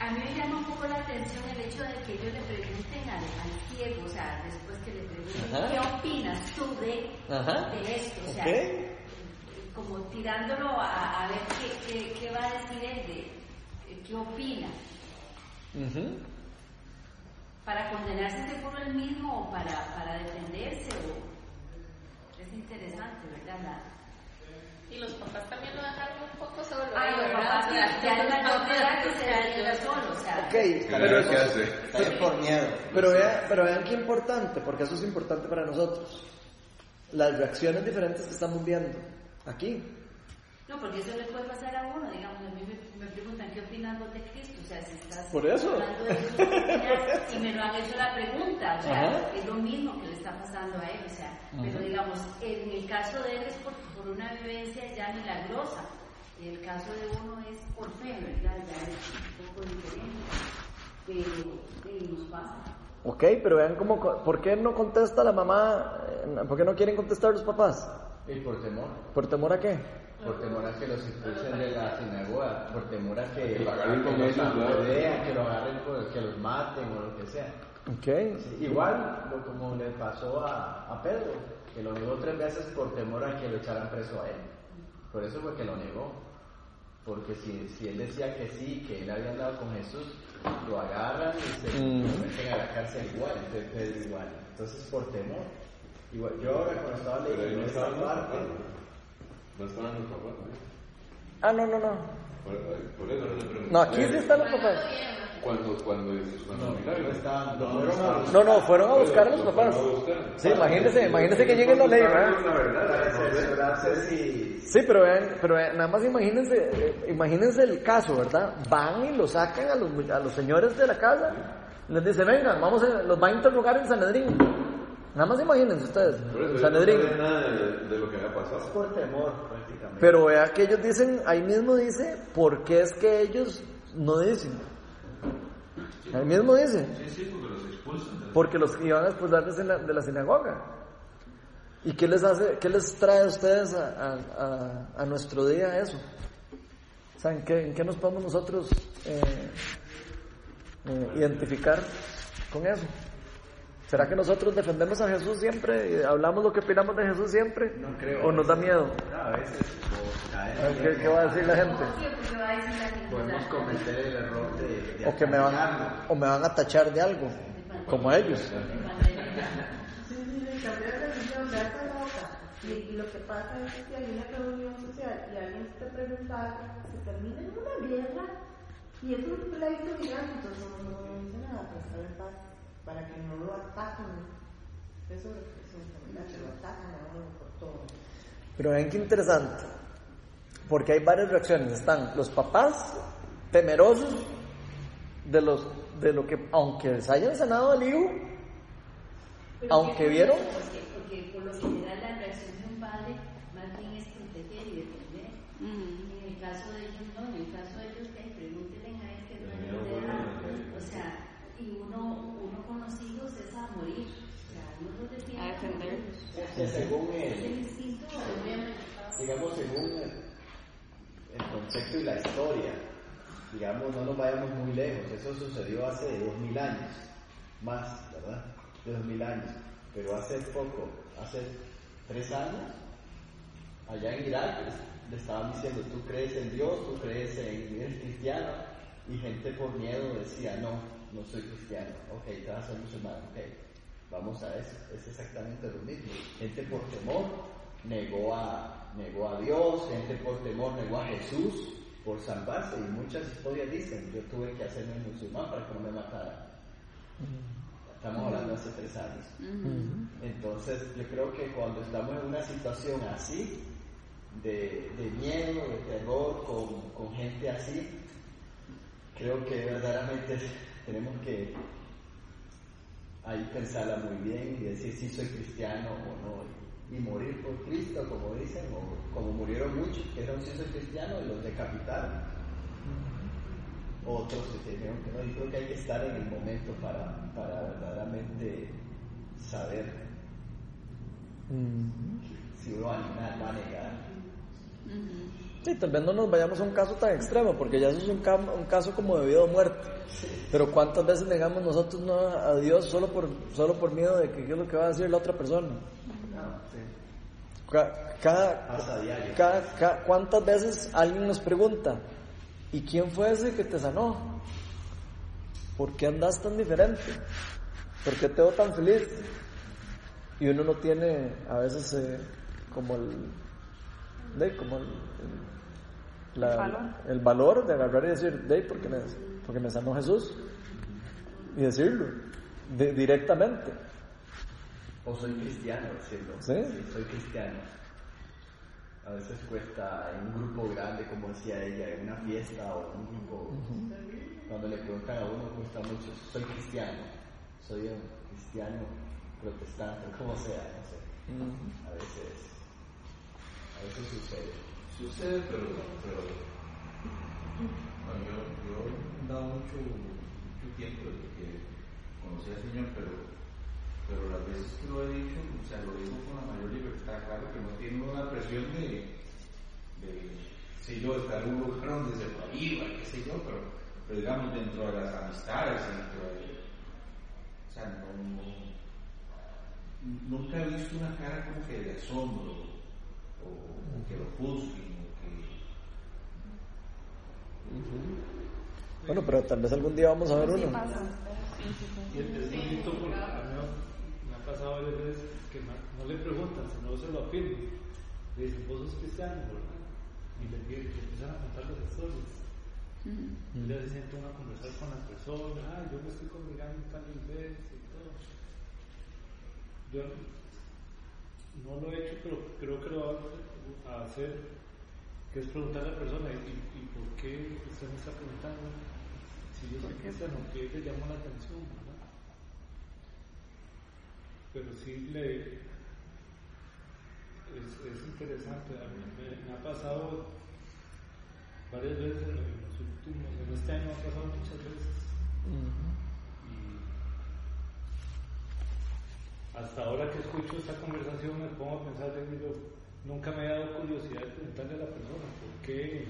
A mí me llama un poco la atención el hecho de que ellos le pregunten al, al ciego, o sea, después que le pregunten, Ajá. ¿qué opinas tú de, Ajá. de esto? O sea, como tirándolo a, a ver qué, qué, qué va a decir él, de, qué opina, Ujú. Para condenarse seguro él mismo o para, para defenderse. O... Es interesante, ¿verdad? La- Y los papás también lo dejaron un poco solo. Ah, ahí, los papás ya el mayor de edad que se defienda solo, o sea. Ok, pero ¿qué hace? Es por miedo. Pero vean, pero vean qué importante, porque eso es importante para nosotros. Las reacciones diferentes que estamos viendo aquí. No, porque eso le puede pasar a uno, digamos, a mí me, me preguntan qué opinas vos de Cristo, o sea, si estás Por eso. hablando de Jesús, ¿qué opinas? y me lo han hecho la pregunta, o sea, Ajá. es lo mismo que le está pasando a él, o sea, pero digamos, en el caso de él es por, por una vivencia ya milagrosa, y el caso de uno es por fe, ¿verdad? Ya es un poco diferente, pero eh, nos pasa. Ok, pero vean cómo, co- ¿por qué no contesta la mamá? eh, ¿Por qué no quieren contestar los papás? Y por temor, ¿Por temor a qué? Por temor a que los expulsen de la sinagoga, por temor a que, Que lo agarren con apedrean, que lo agarren, por- que los maten o lo que sea. Ok. Sí, igual lo, como le pasó a, a Pedro, que lo negó tres veces por temor a que lo echaran preso a él. Por eso fue que lo negó. Porque si, si él decía que sí, que él había andado con Jesús, lo agarran y se Mm. lo meten a la cárcel igual, entonces Pedro igual. Entonces por temor. Igual, yo ahora cuando estaba leyendo esta parte, ¿no? No estaban los papás, ¿no? Ah, no, no, no. Por, por eso pregunté. No, aquí sí están los papás. ¿no? Cuando, cuando, cuando no, no estaban, No, fueron a buscar. No, no, fueron a buscar a los Lo papás. Sí, imagínense, imagínense que llegue la ley, ¿verdad? Sí, pero vean, pero vean, nada más imagínense, eh, imagínense el caso, ¿verdad? Van y lo sacan a los, a los señores de la casa, les dicen, vengan, vamos a, los va a interrogar en Sanedrín. Nada más imagínense ustedes, eso, no Sanedrín. nada de, de lo que había pasado. por temor prácticamente. Pero vea que ellos dicen, ahí mismo dice, ¿por qué es que ellos no dicen? Ahí mismo dice, Sí, sí, porque los expulsan. la- porque los iban a expulsar de la, de la sinagoga. ¿Y qué les hace, qué les trae a ustedes a, a- a- a nuestro día eso? O sea, ¿en qué, en qué nos podemos nosotros eh, eh, identificar con eso? ¿Será que nosotros defendemos a Jesús siempre y hablamos lo que opinamos de Jesús siempre? No creo. ¿O nos da miedo? No, a veces, A ¿Qué, qué va a decir la gente? Sí, porque va a decir la gente, podemos cometer el error de, de O que me van, atacarlo. o me van a tachar de algo, como a ellos. Sí, sí, le cambió la religión, ya está loca. Y, y lo que pasa es que si hay una reunión social y alguien te pregunta algo, se termina en una guerra y es un pleito gigante, entonces no dice nada para estar en paz, para que no lo ataquen. Eso es ¿verdad? que lo atacan a uno por todo. Pero ven qué interesante, porque hay varias reacciones. Están los papás temerosos de los de lo que, aunque les hayan sanado al hijo, Aunque vieron- Porque, porque por lo general la reacción de un padre más bien es proteger y defender. En el caso de ellos no, en el caso de ellos que pregúntenle a él que no es de edad. O sea, y uno, uno con los hijos es a morir. O sea, uno los defiende. A defender. O sea, Que según es el el, instinto. digamos, según el, el concepto y la historia, digamos, no nos vayamos muy lejos. Eso sucedió hace dos mil años, más, ¿verdad? De dos mil años. Pero hace poco, hace tres años, allá en Irak, le estaban diciendo, tú crees en Dios, tú crees en, eres cristiano, y gente por miedo decía, no, no soy cristiano, ok, te vas a ser musulmán, ok, vamos a eso, es exactamente lo mismo. Gente por temor negó a, negó a Dios, gente por temor negó a Jesús por salvarse, y muchas historias dicen, yo tuve que hacerme musulmán para que no me mataran. Estamos hablando hace tres años. Entonces, yo creo que cuando estamos en una situación así, de, miedo, de terror, con, gente así, creo que verdaderamente tenemos que ahí pensarla muy bien y decir si soy cristiano o no, y, morir por Cristo, como dicen, o como murieron muchos que eran si soy cristiano y los decapitaron. Otros se dijeron que no, y creo que hay que estar en el momento para, para verdaderamente saber si uno va a negar Sí, tal vez no nos vayamos a un caso tan extremo, porque ya eso es un, un caso como de vida o muerte. Pero ¿cuántas veces negamos nosotros no a Dios solo por, solo por miedo de que qué es lo que va a decir la otra persona? Cada, ¿Cuántas veces alguien nos pregunta, ¿y quién fue ese que te sanó? ¿Por qué andas tan diferente? ¿Por qué te veo tan feliz? Y uno no tiene a veces eh, como el, de como el, valor. de agarrar y decir, de porque me, porque me sanó Jesús y decirlo directamente. O soy cristiano, decirlo. ¿Sí? soy cristiano. A veces cuesta en un grupo grande, como decía ella, en una fiesta o en un grupo, cuando le preguntan a uno, cuesta mucho, soy cristiano, soy un cristiano protestante, como sea, no sé. A veces a veces sucede. Sucede, pero, pero yo, yo, he dado mucho, mucho tiempo desde que conocí al Señor, pero, pero las veces que lo he dicho, o sea, lo digo con la mayor libertad, claro que no tiene una presión de, de sé yo, estar en un lugar donde se prohíba, qué sé yo, pero, pero digamos dentro de las amistades, dentro de, o sea, no, nunca he visto una cara como que de asombro o, que lo juzguen, o que... Bueno, pero tal vez algún día vamos a ver uno. Y es bonito porque a mí me ha pasado varias veces que no le preguntan, sino se lo afirman. Le dicen, vos sos cristiano, ¿verdad? Y le, le empiezan a contar las historias. Y ya se sienten a conversar con la persona, ah, yo me estoy congregando tal vez y todo. Yo no lo he hecho, pero creo que lo voy a hacer, que es preguntar a la persona, ¿y, por qué usted me está preguntando? Si yo soy cristiano, ¿qué le llama la atención? Pero sí le... Es, es interesante, a mí me, ha pasado varias veces en los últimos, en este año ha pasado muchas veces. hasta ahora que escucho esta conversación me pongo a pensar, digo, nunca me he dado curiosidad de preguntarle a la persona por qué,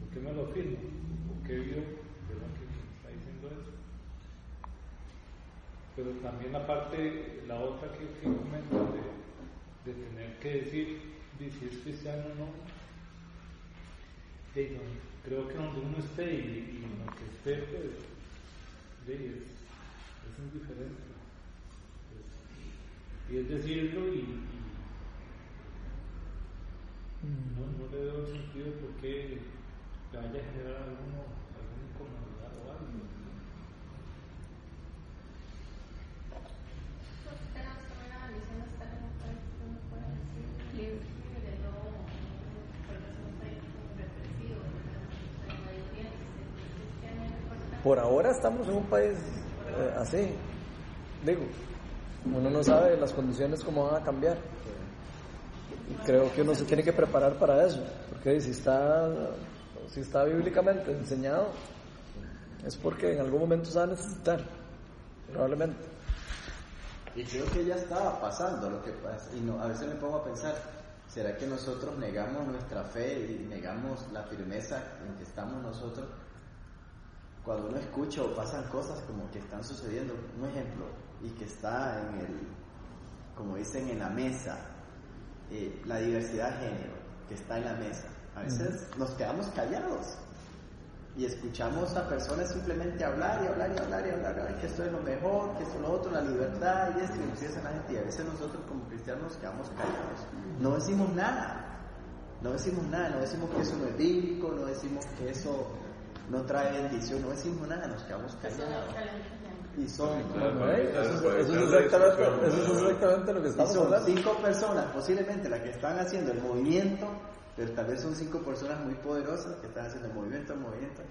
por qué me lo afirma, por qué vio ¿verdad? que está diciendo eso. Pero también la parte, la otra que, que comentan de, tener que decir si es cristiano o no, creo que donde uno esté y, en lo que esté, pues, es, es indiferente. Y es decirlo y, no, no, le veo sentido de por qué le vaya a generar alguno, Por ahora estamos en un país eh, así, digo, uno no sabe las condiciones cómo van a cambiar. Y creo que uno se tiene que preparar para eso, porque si está, si está bíblicamente enseñado, es porque en algún momento se va a necesitar, probablemente. Y creo que ya estaba pasando lo que pasa, y no, a veces me pongo a pensar, ¿será que nosotros negamos nuestra fe y negamos la firmeza en que estamos nosotros? Cuando uno escucha o pasan cosas como que están sucediendo, un ejemplo, y que está en el, como dicen, en la mesa, eh, la diversidad de género. que está en la mesa. A veces nos quedamos callados y escuchamos a personas simplemente hablar y hablar y hablar y hablar, que esto es lo mejor, que esto es lo otro, la libertad y esto, y la gente. Y a veces nosotros como cristianos nos quedamos callados. No decimos nada. No decimos nada, no decimos que eso no es bíblico, no decimos que eso no trae bendición, no decimos nada, nos quedamos callados. Y son, eso, es exactamente, eso es exactamente lo que estamos son hablando. cinco personas, posiblemente las que están haciendo el movimiento, pero tal vez son cinco personas muy poderosas que están haciendo el movimiento, el movimiento,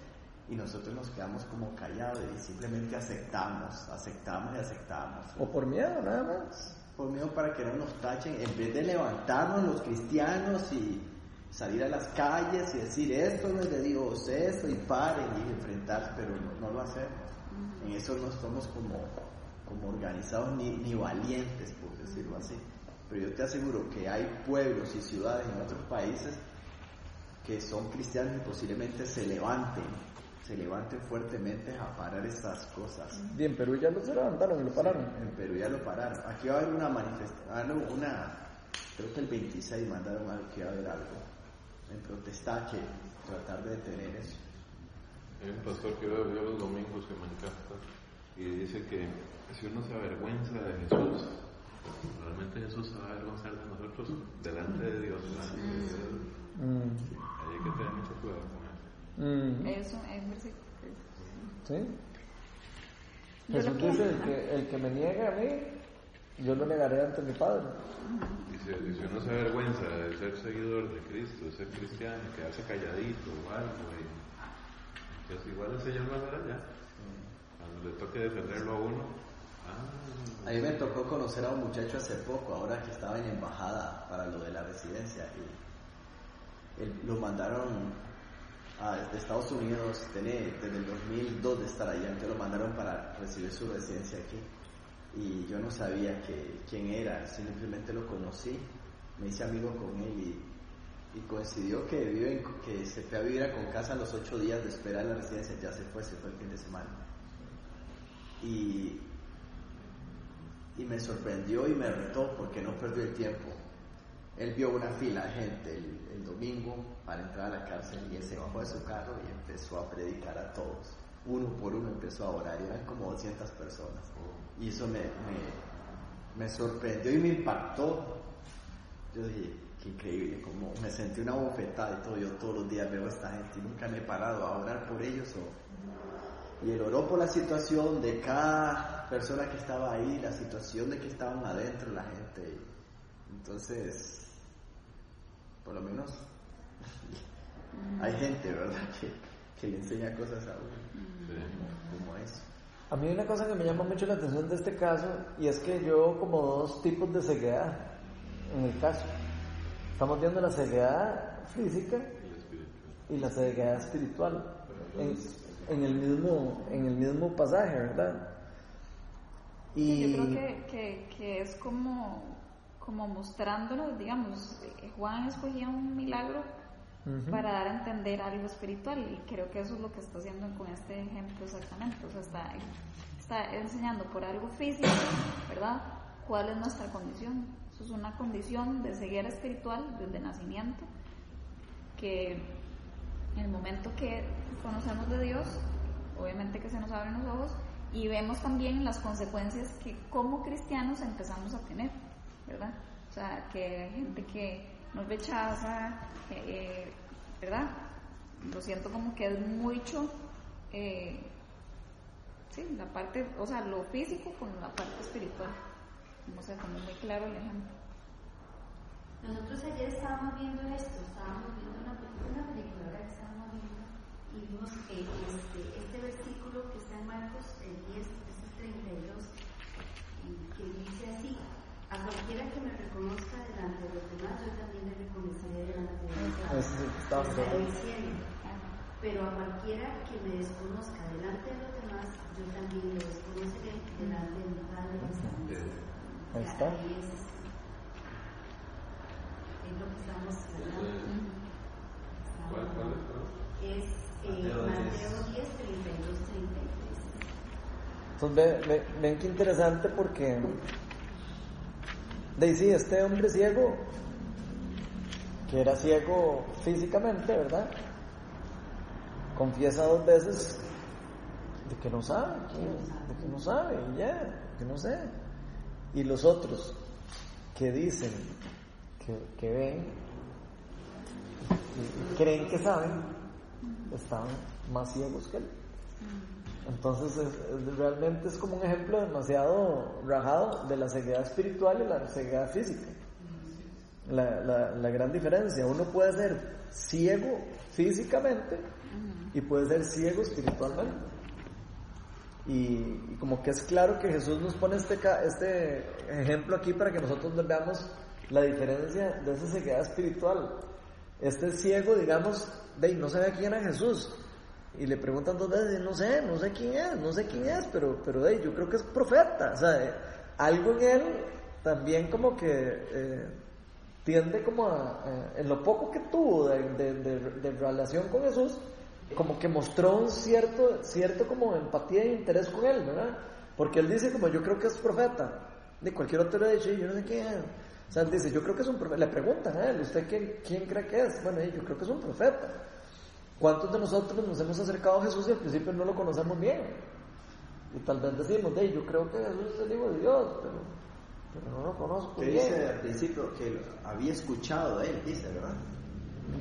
y nosotros nos quedamos como callados y simplemente aceptamos, aceptamos y aceptamos. O por miedo, nada más. Por miedo para que no nos tachen, en vez de levantarnos los cristianos y salir a las calles y decir esto no es de Dios, esto y paren y enfrentarse, pero no, no lo hacemos. En eso no somos como, como organizados ni, ni valientes, por decirlo así. Pero yo te aseguro que hay pueblos y ciudades en otros países que son cristianos y posiblemente se levanten, se levanten fuertemente a parar estas cosas. Bien, Perú ya lo se levantaron y lo pararon. En Perú ya lo pararon. Aquí va a haber una manifestación, una, creo que el 26 mandaron algo que va a haber algo en protesta que tratar de detener eso. Hay un pastor que veo yo los domingos que me encanta y dice que si uno se avergüenza de Jesús, realmente Jesús se va a avergonzar de nosotros delante de Dios. delante de Dios. Mm. Hay que tener mucho cuidado con eso. Mm. Eso es versículo. ¿Sí? Jesús dice, el que, el que me niegue a mí, yo lo negaré ante mi Padre. Dice, y si uno se avergüenza de ser seguidor de Cristo, de ser cristiano, quedarse calladito o algo, y, pues igual el Señor va a ver allá. Cuando le toque defenderlo a uno, ah, A mí me tocó conocer a un muchacho hace poco, ahora que estaba en embajada para lo de la residencia. Y él- lo mandaron a, Estados Unidos, tiene desde el 2002 de estar allá, entonces lo mandaron para recibir su residencia aquí. Y yo no sabía que, quién era, simplemente lo conocí, me hice amigo con él y, coincidió que, que se fue a vivir a con casa los ocho días de espera en la residencia, ya se fue, se fue el fin de semana. Y me sorprendió y me retó porque no perdió el tiempo. Él vio una fila de gente el, domingo para entrar a la cárcel y él se bajó de su carro y empezó a predicar a todos. Uno por uno empezó a orar y eran como 200 personas. Y eso me, me, me sorprendió y me impactó. Yo dije, qué increíble, como me sentí una bofetada y todo. Yo todos los días veo a esta gente y nunca me he parado a orar por ellos. Y él oró por la situación de cada persona que estaba ahí, la situación de que estaban adentro la gente. Entonces, por lo menos hay gente, ¿verdad?, que, que le enseña cosas a uno, eso. A mí hay una cosa que me llama mucho la atención de este caso y es que yo como dos tipos de ceguedad en el caso. Estamos viendo la ceguedad física y la ceguedad espiritual en, en el mismo en el mismo pasaje, ¿verdad? Y Yo creo que, que, que es como, como mostrándolo, digamos, eh, Juan escogía un milagro Para dar a entender algo espiritual y creo que eso es lo que está haciendo con este ejemplo exactamente, o sea, está, está enseñando por algo físico, ¿verdad? ¿Cuál es nuestra condición? Eso es una condición de ceguera espiritual desde nacimiento que en el momento que conocemos de Dios, obviamente que se nos abren los ojos y vemos también las consecuencias que como cristianos empezamos a tener, ¿verdad? O sea, que hay gente que nos rechaza, que, eh, ¿verdad? Lo siento como que es mucho, eh, sí, la parte, o sea, lo físico con la parte espiritual. No sé, como muy claro el ejemplo. Nosotros ayer estábamos viendo esto, estábamos viendo una, película- una película que estábamos viendo y vimos que este, este versículo que está en Marcos, el 10, es el 32, y que dice así, a cualquiera que me reconozca delante de los demás, yo también le reconoceré demás. Ese es que diciendo, pero a cualquiera que me desconozca delante de los demás, yo también le desconoceré delante de mi Padre Ahí está. ahí es, es lo que estamos hablando. ¿cuál, cuál es? Es eh, Mateo Mateo 10, 32, 33. Entonces ve- ve- ven qué interesante porque de ahí sí, este hombre ciego que era ciego físicamente, ¿verdad? Confiesa dos veces de que no sabe, de que no sabe, y ya, que no sé. Y los otros que dicen que, que ven y creen que saben, estaban más ciegos que él. Entonces es- es- realmente es como un ejemplo demasiado rajado de la ceguedad espiritual y la ceguedad física. La, la, la gran diferencia, uno puede ser ciego físicamente y puede ser ciego espiritualmente. Y, y como que es claro que Jesús nos pone este, este ejemplo aquí para que nosotros veamos la diferencia de esa ceguedad espiritual. Este ciego, digamos, de no sabe quién era Jesús. Y le preguntan dos veces, no sé, no sé quién es, no sé quién es, pero, pero ahí, yo creo que es profeta. O sea, eh, algo en él también como que eh, tiende como a, eh, en lo poco que tuvo de, de- de- de relación con Jesús, como que mostró un cierto, cierto como empatía e interés con él, ¿verdad? Porque él dice como yo creo que es profeta. De cualquier otro le yo no sé es. O sea, él dice, yo creo que es un profeta. Le preguntan a él, ¿usted quién, quién cree que es? Bueno, yo creo que es un profeta. ¿Cuántos de nosotros nos hemos acercado a Jesús y al principio no lo conocemos bien? Y tal vez decimos, de yo creo que Jesús es el Hijo de Dios, pero, pero no lo conozco bien. dice al principio que había escuchado de él, dice, ¿verdad?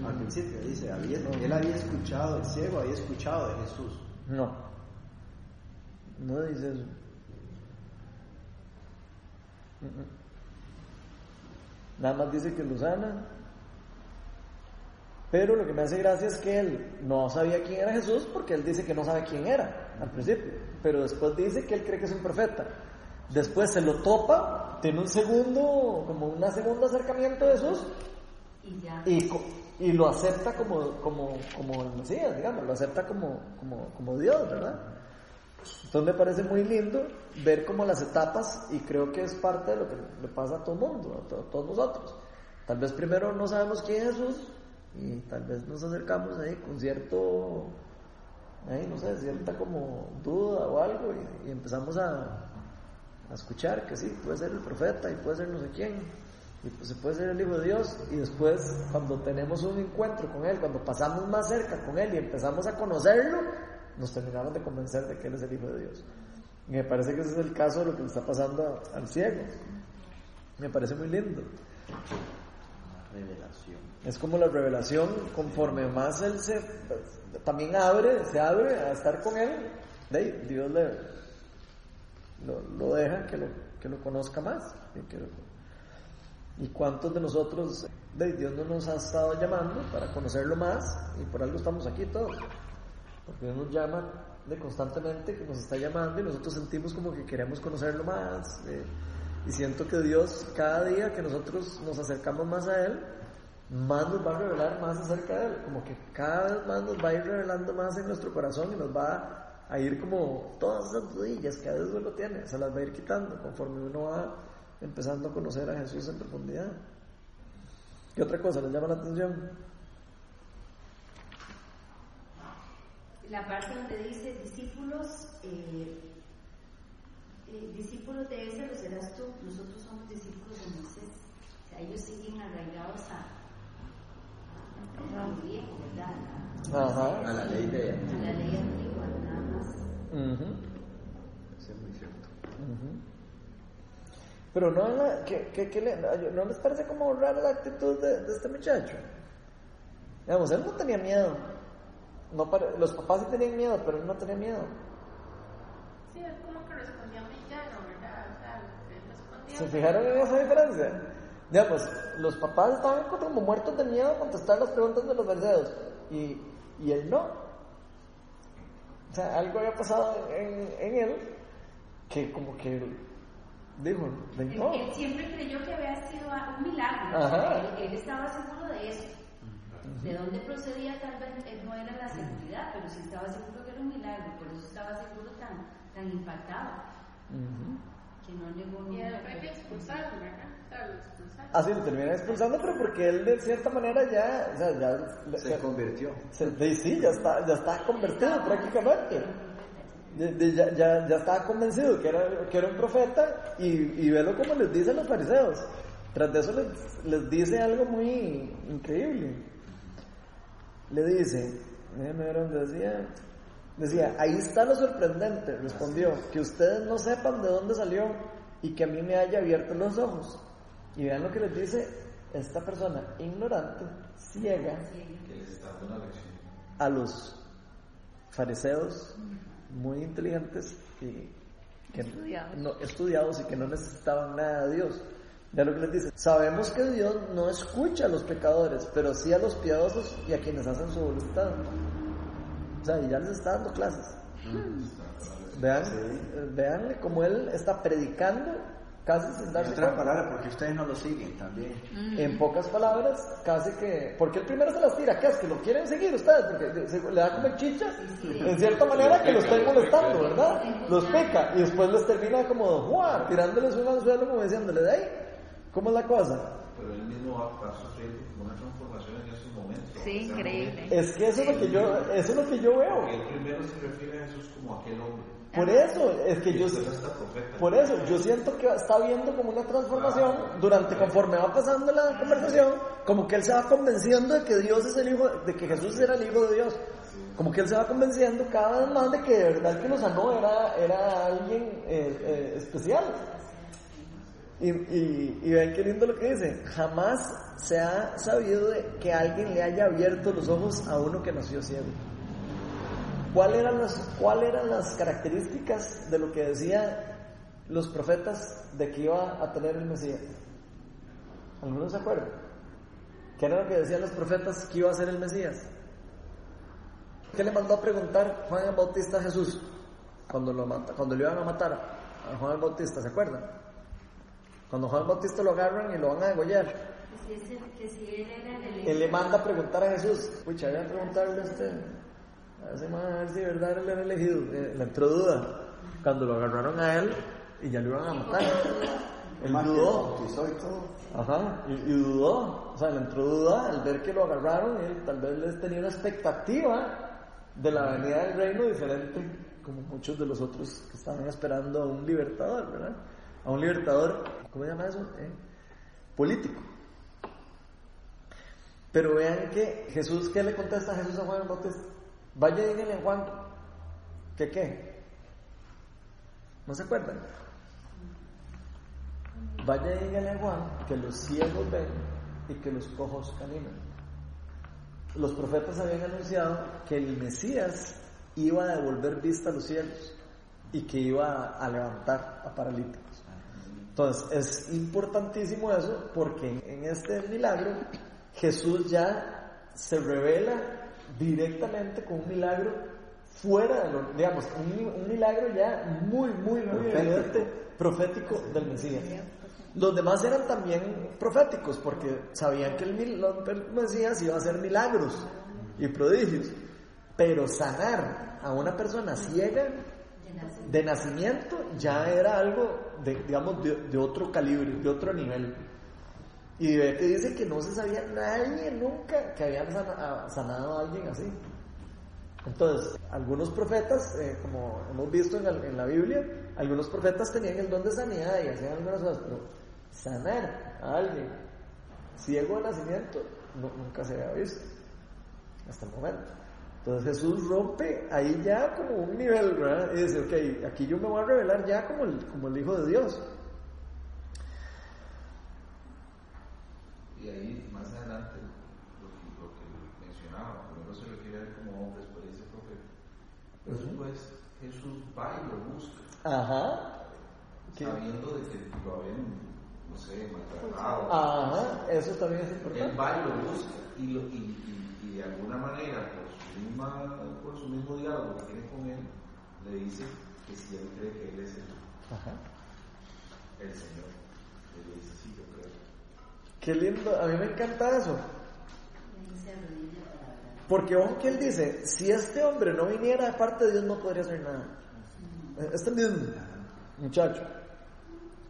Al principio dice, había, él había escuchado, el ciego había escuchado de Jesús. No. No dice eso. Mm, mm. Nada más dice que lo sana. Pero lo que me hace gracia es que él no sabía quién era Jesús porque él dice que no sabe quién era al principio. Pero después dice que él cree que es un profeta. Después se lo topa, tiene un segundo, como un segundo acercamiento a Jesús Y ya. y, y lo acepta como, como, como el Mesías, digamos, lo acepta como, como, como Dios, ¿verdad? Entonces me parece muy lindo ver como las etapas y creo que es parte de lo que le pasa a todo el mundo, a, to- a todos nosotros. Tal vez primero no sabemos quién es Jesús y tal vez nos acercamos ahí con cierto, ahí, no sé, cierta como duda o algo y, y empezamos a, a escuchar que sí, puede ser el profeta y puede ser no sé quién, y pues se puede ser el Hijo de Dios, y después cuando tenemos un encuentro con Él, cuando pasamos más cerca con Él y empezamos a conocerlo, nos terminamos de convencer de que Él es el Hijo de Dios. Y me parece que ese es el caso de lo que le está pasando al ciego. Me parece muy lindo. Revelación. Es como la revelación, conforme más Él se también abre, se abre a estar con Él, de ahí, Dios le, lo, lo deja que lo, que lo conozca más. Y, que lo- ¿Y cuántos de nosotros, de Dios no nos ha estado llamando para conocerlo más? Y por algo estamos aquí todos. Porque Dios nos llama de constantemente, que nos está llamando y nosotros sentimos como que queremos conocerlo más. eh, y siento que Dios, cada día que nosotros nos acercamos más a Él, más nos va a revelar más acerca de Él. Como que cada vez más nos va a ir revelando más en nuestro corazón y nos va a ir como todas esas dudillas que a veces uno tiene, se las va a ir quitando conforme uno va empezando a conocer a Jesús en profundidad. ¿Qué otra cosa les llama la atención? La parte donde dice discípulos, eh, eh, discípulos de ese lo serás tú, nosotros somos discípulos de Moisés. O sea, ellos siguen arraigados a, a, a lo viejo, ¿verdad? A, la ley de a la ley antigua, nada más. Ujú. Eso es muy cierto. Pero no, la- que, que- que le- ¿no les parece como rara la actitud de, de este muchacho? Digamos, él no tenía miedo. No los papás sí tenían miedo, pero él no tenía miedo. Sí, es como que respondía llano, ¿verdad? O sea, él respondía. ¿Se fijaron en esa diferencia? Digamos, los papás estaban como muertos de miedo a contestar las preguntas de los fariseos y, y él no. O sea, algo había pasado en, en él que como que dijo, de Él, no. él siempre creyó que había sido un milagro. Ajá. Él, él estaba seguro de eso. De dónde procedía tal vez él no era la seguridad, pero sí estaba seguro que era un milagro, por eso estaba seguro tan, tan impactado, que no negó Y él nunca. fue que expulsaron, ¿verdad? Lo expulsaron. Ah, lo terminan expulsando, pero porque él de cierta manera ya, o sea, ya Se convirtió. se- de- sí, ya está, ya está convertido prácticamente. De- de- ya, ya, ya estaba convencido que era, que era un profeta y, y velo como les dice a los fariseos. tras de eso les, les dice algo muy increíble. Le dice, déjeme ver dónde decía, decía, ahí está lo sorprendente, respondió, que ustedes no sepan de dónde salió y que a mí me haya abierto los ojos. Y vean lo que les dice esta persona ignorante, ciega, Que les está dando una lección. a los fariseos muy inteligentes y que Estudiados. no, estudiados y que no necesitaban nada de Dios. Ya lo que les dice, sabemos que Dios no escucha a los pecadores, pero sí a los piadosos y a quienes hacen su voluntad. O sea, y ya les está dando clases. Vean, eh, vean cómo él está predicando casi sin darse otras cuenta. palabras, porque ustedes no lo siguen también. En pocas palabras, casi que. Porque el primero se las tira, ¿qué es? Que lo quieren seguir ustedes, porque se- le da como chicha, en cierta manera que lo están molestando, ¿verdad? Los peca y después les termina como ¡juá! tirándoles un anzuelo como diciéndole de ahí. ¿Cómo es la cosa? Pero él mismo va, a sufrir una transformación en estos momentos. Sí, increíble. Es que eso es lo que yo, eso es lo que yo veo. Porque él primero se refiere a Jesús como aquel hombre. Por eso, es que yo, por eso, yo siento que está viendo como una transformación durante conforme va pasando la conversación, como que él se va convenciendo de que Dios es el hijo, de que Jesús era el hijo de Dios. Como que él se va convenciendo cada vez más de que de verdad el que lo sanó era, era alguien eh, eh, especial. Y, y, y ven qué lindo lo que dice. Jamás se ha sabido de que alguien le haya abierto los ojos a uno que nació ciego. ¿Cuáles eran, las, ¿Cuál eran las características de lo que decían los profetas de que iba a tener el Mesías? ¿Algunos se acuerdan? ¿Qué era lo que decían los profetas que iba a ser el Mesías? ¿Qué le mandó a preguntar Juan el Bautista a Jesús cuando lo, mata- cuando lo iban a matar a Juan el Bautista? ¿Se acuerdan? Cuando Juan el Bautista lo agarran y lo van a degollar. Que si, ese- que si él era el Él le manda a preguntar a Jesús. Pucha, voy a preguntarle a usted. A ver si de verdad él era elegido. Eh, le entró duda. Cuando lo agarraron a él y ya lo iban a matar. Él dudó. y. Ajá, y, y dudó. O sea, le entró duda al ver que lo agarraron. Él tal vez les tenía una expectativa de la venida del reino diferente, como muchos de los otros que estaban esperando a un libertador, ¿verdad? A un libertador, ¿cómo se llama eso? Eh, político. Pero vean que Jesús, ¿qué le contesta a Jesús a Juan el Bautista? Vaya y díganle a Juan, ¿que qué? ¿No se acuerdan? Vaya y díganle a Juan que los ciegos ven y que los cojos caminan. Los profetas habían anunciado que el Mesías iba a devolver vista a los cielos y que iba a levantar a paralíticos. Entonces, es importantísimo eso porque en este milagro Jesús ya se revela directamente con un milagro fuera de lo, digamos, un, un milagro ya muy, muy, muy Profético. evidente, profético del Mesías. Los demás eran también proféticos porque sabían que el, el Mesías iba a hacer milagros y prodigios, pero sanar a una persona ciega de nacimiento ya era algo, de, digamos, de, de otro calibre, de otro nivel. Y ve que dice que no se sabía nadie nunca que habían sana- a- sanado a alguien así. Entonces, algunos profetas, eh, como hemos visto en, la Biblia, algunos profetas tenían el don de sanidad y hacían algunas cosas, pero sanar a alguien ciego de nacimiento nunca se había visto hasta el momento. Entonces Jesús rompe ahí ya como un nivel. Y dice, ok, aquí yo me voy a revelar ya como el Hijo de Dios. Ahí más adelante lo que, lo que mencionaba, primero se refiere a él como hombre, después dice profeta. Después Jesús va y lo busca, Ajá. ¿Qué? sabiendo de que lo habían, no sé, maltratado. Ajá, eso también es Él importante. va y lo busca y, lo, y, y, y de alguna manera, por su, misma, por su mismo diálogo que tiene con él, le dice que si él cree que él es el, Ajá. el Señor. Él le dice, sí, yo. Qué lindo, a mí me encanta eso. Porque ojo que él dice, si este hombre no viniera de parte de Dios no podría hacer nada. Este mismo muchacho.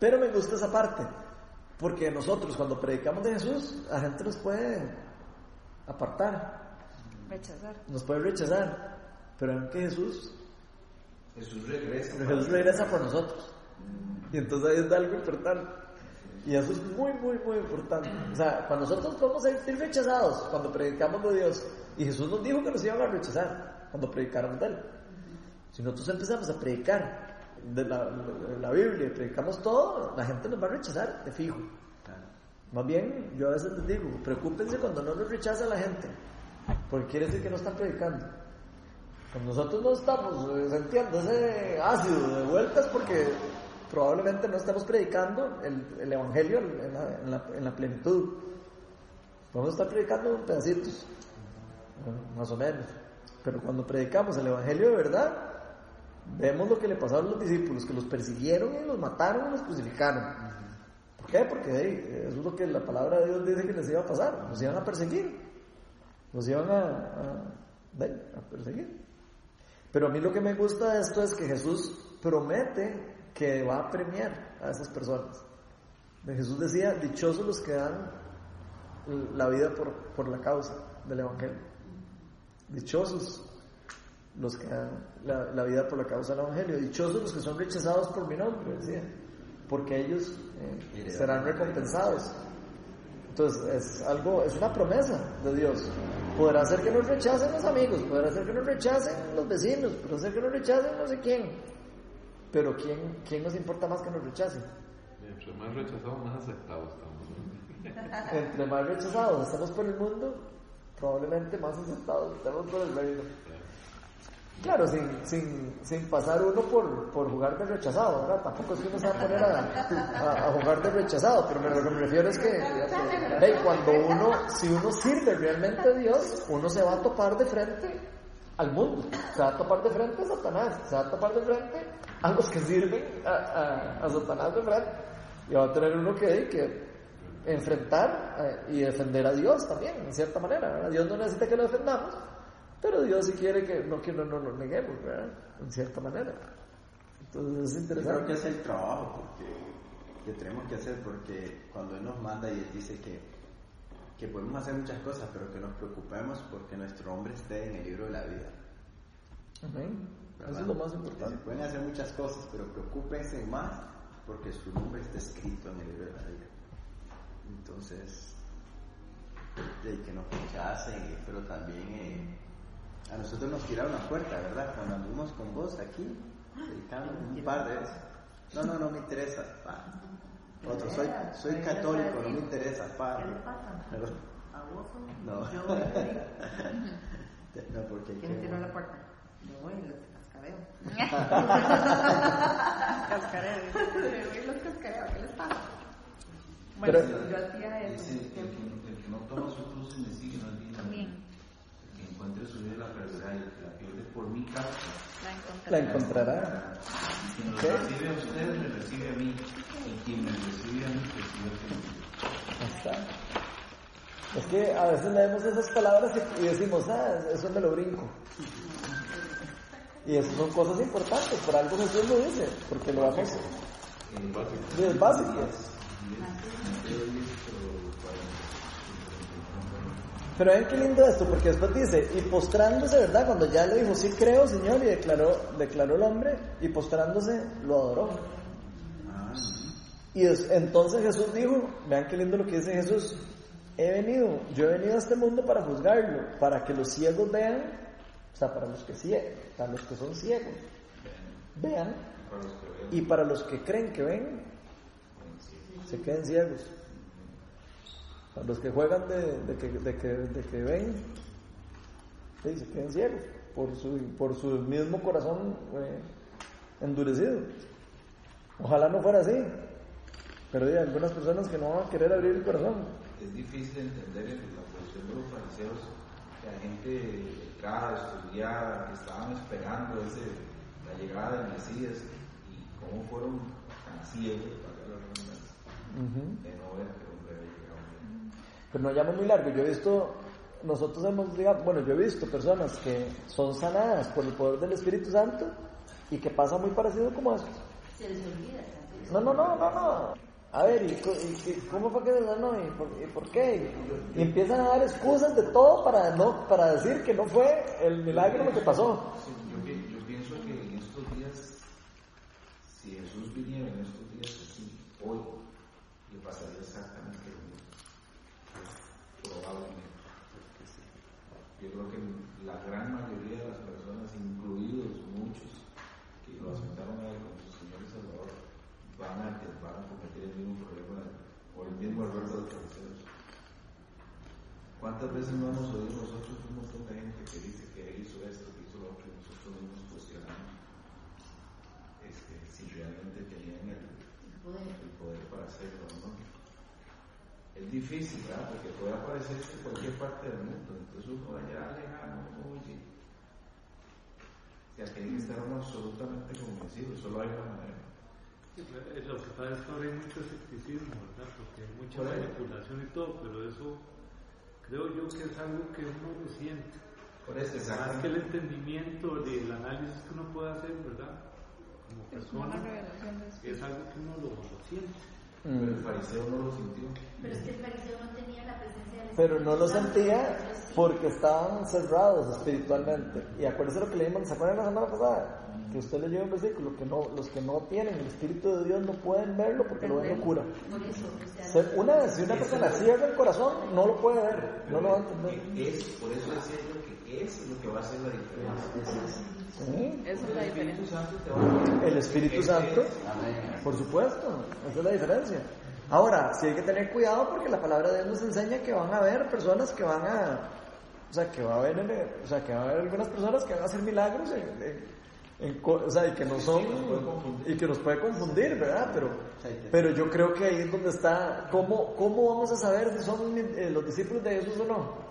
Pero me gusta esa parte. Porque nosotros cuando predicamos de Jesús, la gente nos puede apartar, Rechazar. nos puede rechazar. Pero ven que Jesús, Jesús regresa. Jesús regresa por nosotros. Y entonces ahí es algo importante. Y eso es muy, muy, muy importante. O sea, cuando nosotros podemos ser rechazados cuando predicamos de Dios, y Jesús nos dijo que nos iban a rechazar cuando predicáramos de Él. Si nosotros empezamos a predicar de la, de la Biblia, predicamos todo, la gente nos va a rechazar, te fijo. Más bien, yo a veces les digo, preocúpense cuando no nos rechaza la gente, porque quiere decir que no están predicando. Cuando nosotros no estamos eh, sintiendo ese ácido de vueltas porque probablemente no estamos predicando el, el Evangelio en la, en, la, en la, plenitud. Vamos a estar predicando en pedacitos, más o menos. Pero cuando predicamos el Evangelio de verdad, vemos lo que le pasó a los discípulos, que los persiguieron y los mataron y los crucificaron. ¿Por qué? Porque eso es lo que la palabra de Dios dice que les iba a pasar. Los iban a perseguir. Los iban a, a, a perseguir. Pero a mí lo que me gusta de esto es que Jesús promete que va a premiar a esas personas. Jesús decía, dichosos los que dan la vida por, por la causa del Evangelio. Dichosos los que dan la, la, vida por la causa del Evangelio. Dichosos los que son rechazados por mi nombre, decía, porque ellos eh, serán recompensados. Entonces es algo, es una promesa de Dios. Podrá ser que nos rechacen los amigos, podrá ser que nos rechacen los vecinos, podrá ser que nos rechacen no sé quién. Pero ¿quién, quién nos importa más que nos rechacen? Entre más rechazados, más aceptados estamos. Entre más rechazados estamos por el mundo, probablemente más aceptados estamos por el reino. Claro, sin, sin, sin pasar uno por, por jugar de rechazado, ¿verdad? Tampoco es que uno se va a poner a, a, a jugar de rechazado, pero lo que me refiero es que, hey, cuando uno, si uno sirve realmente a Dios, uno se va a topar de frente al mundo, se va a topar de frente a Satanás, se va a topar de frente a los que sirven a, a, a Satanás de frente, y va a tener uno que, que enfrentar eh, y defender a Dios también, en cierta manera, ¿verdad? Dios no necesita que lo defendamos, pero Dios sí quiere que no que no nos no, neguemos, ¿verdad? En cierta manera. Entonces es interesante. Yo creo que es el trabajo porque, que tenemos que hacer porque cuando Él nos manda y Él dice que, que podemos hacer muchas cosas, pero que nos preocupemos porque nuestro nombre esté en el libro de la vida. Amén. Eso es lo más importante. Se pueden hacer muchas cosas, pero preocúpense más porque su nombre está escrito en el libro de la vida. Entonces, de que nos rechacen, pero también eh, a nosotros nos tiraron la puerta, ¿verdad? Cuando anduvimos con vos aquí, predicando un par de veces. No, no, no me interesa. Pa. Otro, soy, soy católico, no me interesa. Pa. ¿Qué le pasa? ¿A vos o No. Yo, no, porque ¿Quién tiró la puerta? Yo voy y los cascareo. cascareo. Y los cascareo. ¿Qué les pasa? Bueno, Pero- yo hacía eso. El, que, el que no toma su cruz y me sigue, no es. También El que encuentre su vida la perderá y el que la pierde por mi causa. la encontré. La encontrará. Quien los ¿Qué? recibe a ustedes, me recibe a mí. Y quien me recibe a mí, recibe a mí. Ahí está. Es que a veces leemos esas palabras y, y decimos, ah, eso me lo brinco. Y eso son cosas importantes, por algo Jesús lo dice, porque lo vamos. Es básico. Pero ven qué lindo esto, porque después dice, y postrándose, ¿verdad? Cuando ya le dijo, sí creo, Señor, y declaró, declaró el hombre, y postrándose, lo adoró. Y es- entonces Jesús dijo, vean qué lindo lo que dice Jesús, he venido, yo he venido a este mundo para juzgarlo, para que los ciegos vean, sea, para los que, para los que son ciegos, vean, que y para los que creen que ven, se queden ciegos. Para los que juegan de, de que, de, que, de que ven, sí, se queden ciegos por su, por su mismo corazón eh, endurecido. Ojalá no fuera así, pero hay algunas personas que no van a querer abrir el corazón. Es difícil entender en la posición de los fariseos que la gente educada, estudiada, que estaban esperando ese, la llegada del Mesías y cómo fueron tan ciegos, para la de no ver que el hombre había llegado. Pero no llamo muy largo. Yo he visto, nosotros hemos, digamos, bueno, yo he visto personas que son sanadas por el poder del Espíritu Santo y que pasa muy parecido como eso. Se les olvida. No, no, no, no, no. A ver, ¿y, cómo fue que se sanó? ¿Y por, y por qué? Y empiezan a dar excusas de todo para no para decir que no fue el milagro lo que pasó. Sí, yo, pi- yo pienso que en estos días, si Jesús viniera en estos días así, hoy, le ¿Cuántas veces no hemos oído nosotros un montón de gente que dice que él hizo esto, que hizo lo otro, y nosotros no nos cuestionamos este, si realmente tenían el, el poder para hacerlo o no? Es difícil, ¿verdad? Porque puede aparecerse en cualquier parte del mundo, entonces uno allá lejano, oye. O sea, tiene que estar uno absolutamente convencido, solo hay una manera. Eh, Lo que pasa es que ahora hay mucho escepticismo, ¿verdad? Porque hay mucha manipulación y todo, pero eso creo yo que es algo que uno lo siente. Por eso, Más que el entendimiento, el análisis que uno puede hacer, ¿verdad? Como persona, es algo que uno lo, lo siente. Pero el fariseo no lo sintió. Pero es que el fariseo no tenía la presencia del Pero no lo sentía porque estaban cerrados espiritualmente. Y acuérdense lo que leímos, ¿se acuerdan la semana pasada? Que usted leyó un versículo, que no, los que no tienen el Espíritu de Dios no pueden verlo porque lo ven locura. Por eso, o sea, Se- Una vez, si una persona cierra el corazón, no lo puede ver, no lo va a entender. Es, por eso decía yo que es lo que va a hacer la diferencia. Sí. Esa es la El Espíritu diferencia. Santo te va a dar. El Espíritu Santo, por supuesto, esa es la diferencia. Ahora, sí hay que tener cuidado porque la palabra de Dios nos enseña que van a haber personas que van a, o sea, que va a haber, o sea, que va a haber algunas personas que van a hacer milagros, en- en- en o sea, y que no son, y que nos puede confundir, ¿verdad? Pero, pero yo creo que ahí es donde está, ¿cómo, cómo vamos a saber si son eh, los discípulos de Jesús o no?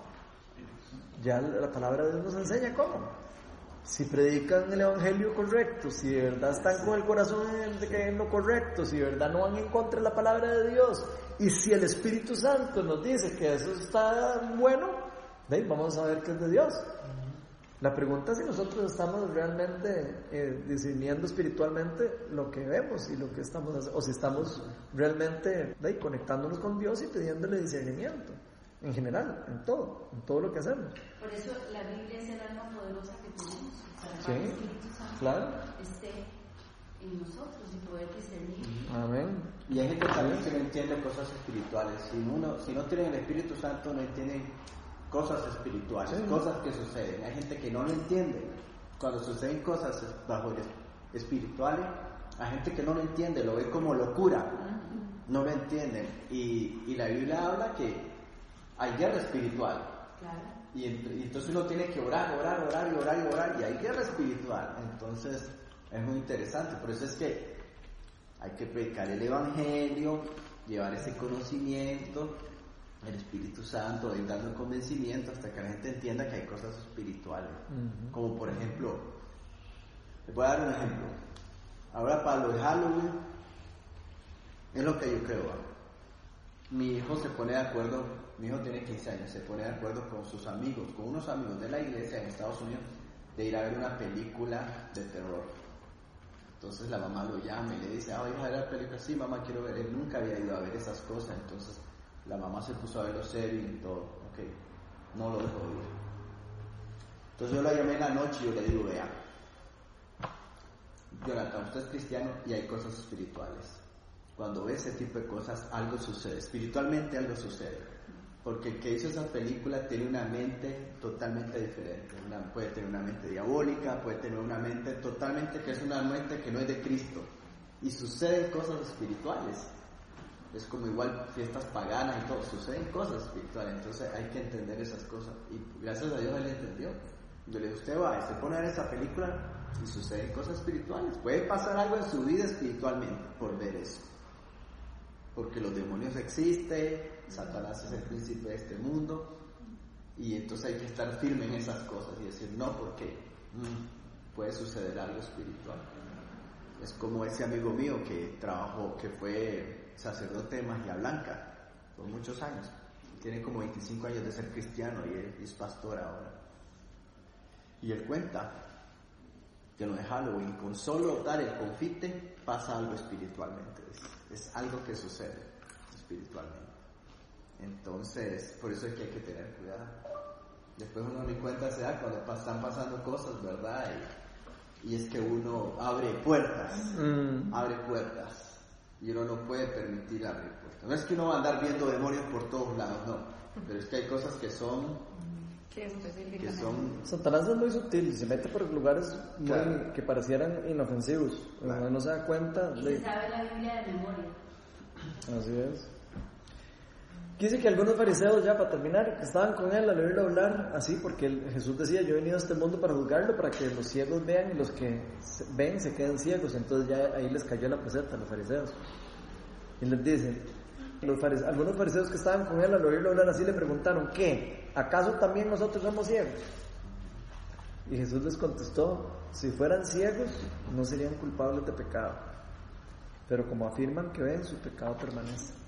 Ya la la palabra de Dios nos enseña cómo si predican el evangelio correcto, si de verdad están con el corazón en, lo correcto, si de verdad no van en contra de la palabra de Dios, y si el Espíritu Santo nos dice que eso está bueno, ahí vamos a saber que es de Dios. La pregunta es si nosotros estamos realmente eh, discerniendo espiritualmente lo que vemos y lo que estamos haciendo, o si estamos realmente conectándonos con Dios y pidiéndole discernimiento, en general, en todo, en todo lo que hacemos. por eso la Biblia es el alma poderosa que tenemos para Sí, que el Espíritu Santo claro. esté en nosotros y poder discernir. Amén. Y hay gente también que no entiende cosas espirituales. Si, uno, si no tienen el Espíritu Santo, no entienden cosas espirituales, Sí. cosas que suceden. Hay gente que no lo entiende. Cuando suceden cosas bajo espirituales, hay gente que no lo entiende, lo ve como locura. No lo entienden. Y, y la Biblia habla que hay guerra espiritual. Claro. Y, ent- y entonces uno tiene que orar, orar, orar y orar y orar. Y hay guerra espiritual. Entonces es muy interesante. Por eso es que hay que predicar el Evangelio, llevar ese conocimiento, el Espíritu Santo, ir dando convencimiento hasta que la gente entienda que hay cosas espirituales. Como por ejemplo, les voy a dar un ejemplo. Ahora para lo de Halloween, es lo que yo creo. Mi hijo se pone de acuerdo, mi hijo tiene 15 años, se pone de acuerdo con sus amigos, con unos amigos de la iglesia en Estados Unidos, de ir a ver una película de terror. Entonces la mamá lo llama y le dice, ah, hija, ver la película, sí, mamá, quiero ver. Él nunca había ido a ver esas cosas, entonces la mamá se puso a ver los Evil y todo. Ok, no lo dejó ir. Entonces yo la llamé en la noche y yo le digo, vea, Jonathan, usted es cristiano y hay cosas espirituales. Cuando ve ese tipo de cosas, algo sucede. Espiritualmente algo sucede. Porque el que hizo esa película tiene una mente totalmente diferente. Puede tener una mente diabólica, puede tener una mente totalmente que es una mente que no es de Cristo. Y suceden cosas espirituales. Es como igual fiestas paganas y todo, suceden cosas espirituales. Entonces hay que entender esas cosas. Y gracias a Dios él entendió. Yo le digo, usted va, se pone a ver esa película y suceden cosas espirituales. Puede pasar algo en su vida espiritualmente por ver eso. Porque los demonios existen, Satanás es el príncipe de este mundo, y entonces hay que estar firme en esas cosas y decir, no, porque mm, puede suceder algo espiritual. Es como ese amigo mío que trabajó, que fue sacerdote de Magia Blanca por muchos años. Tiene como 25 años de ser cristiano y es pastor ahora. Y él cuenta que lo de Halloween, con solo dar el confite, pasa algo espiritualmente. Es, es algo que sucede espiritualmente. Entonces, por eso es que hay que tener cuidado. Después uno ni cuenta se da cuando están pasando cosas, ¿verdad? Y, y es que uno abre puertas, Mm. abre puertas. Y uno no puede permitir abrir puertas. No es que uno va a andar viendo demonios por todos lados, no. Pero es que hay cosas que son, que son Satanás es muy sutil, se mete por lugares muy- Claro. que parecieran inofensivos. Claro. Uno no se da cuenta Y de... se sabe la Biblia de memoria. Así es. Dice que algunos fariseos, ya para terminar, que estaban con él al oírlo hablar así, porque Jesús decía, yo he venido a este mundo para juzgarlo, para que los ciegos vean y los que ven se queden ciegos. Entonces ya ahí les cayó la peseta a los fariseos. Y les dice, los algunos fariseos que estaban con él al oírlo hablar así le preguntaron, ¿qué? ¿Acaso también nosotros somos ciegos? Y Jesús les contestó, si fueran ciegos no serían culpables de pecado, pero como afirman que ven, su pecado permanece.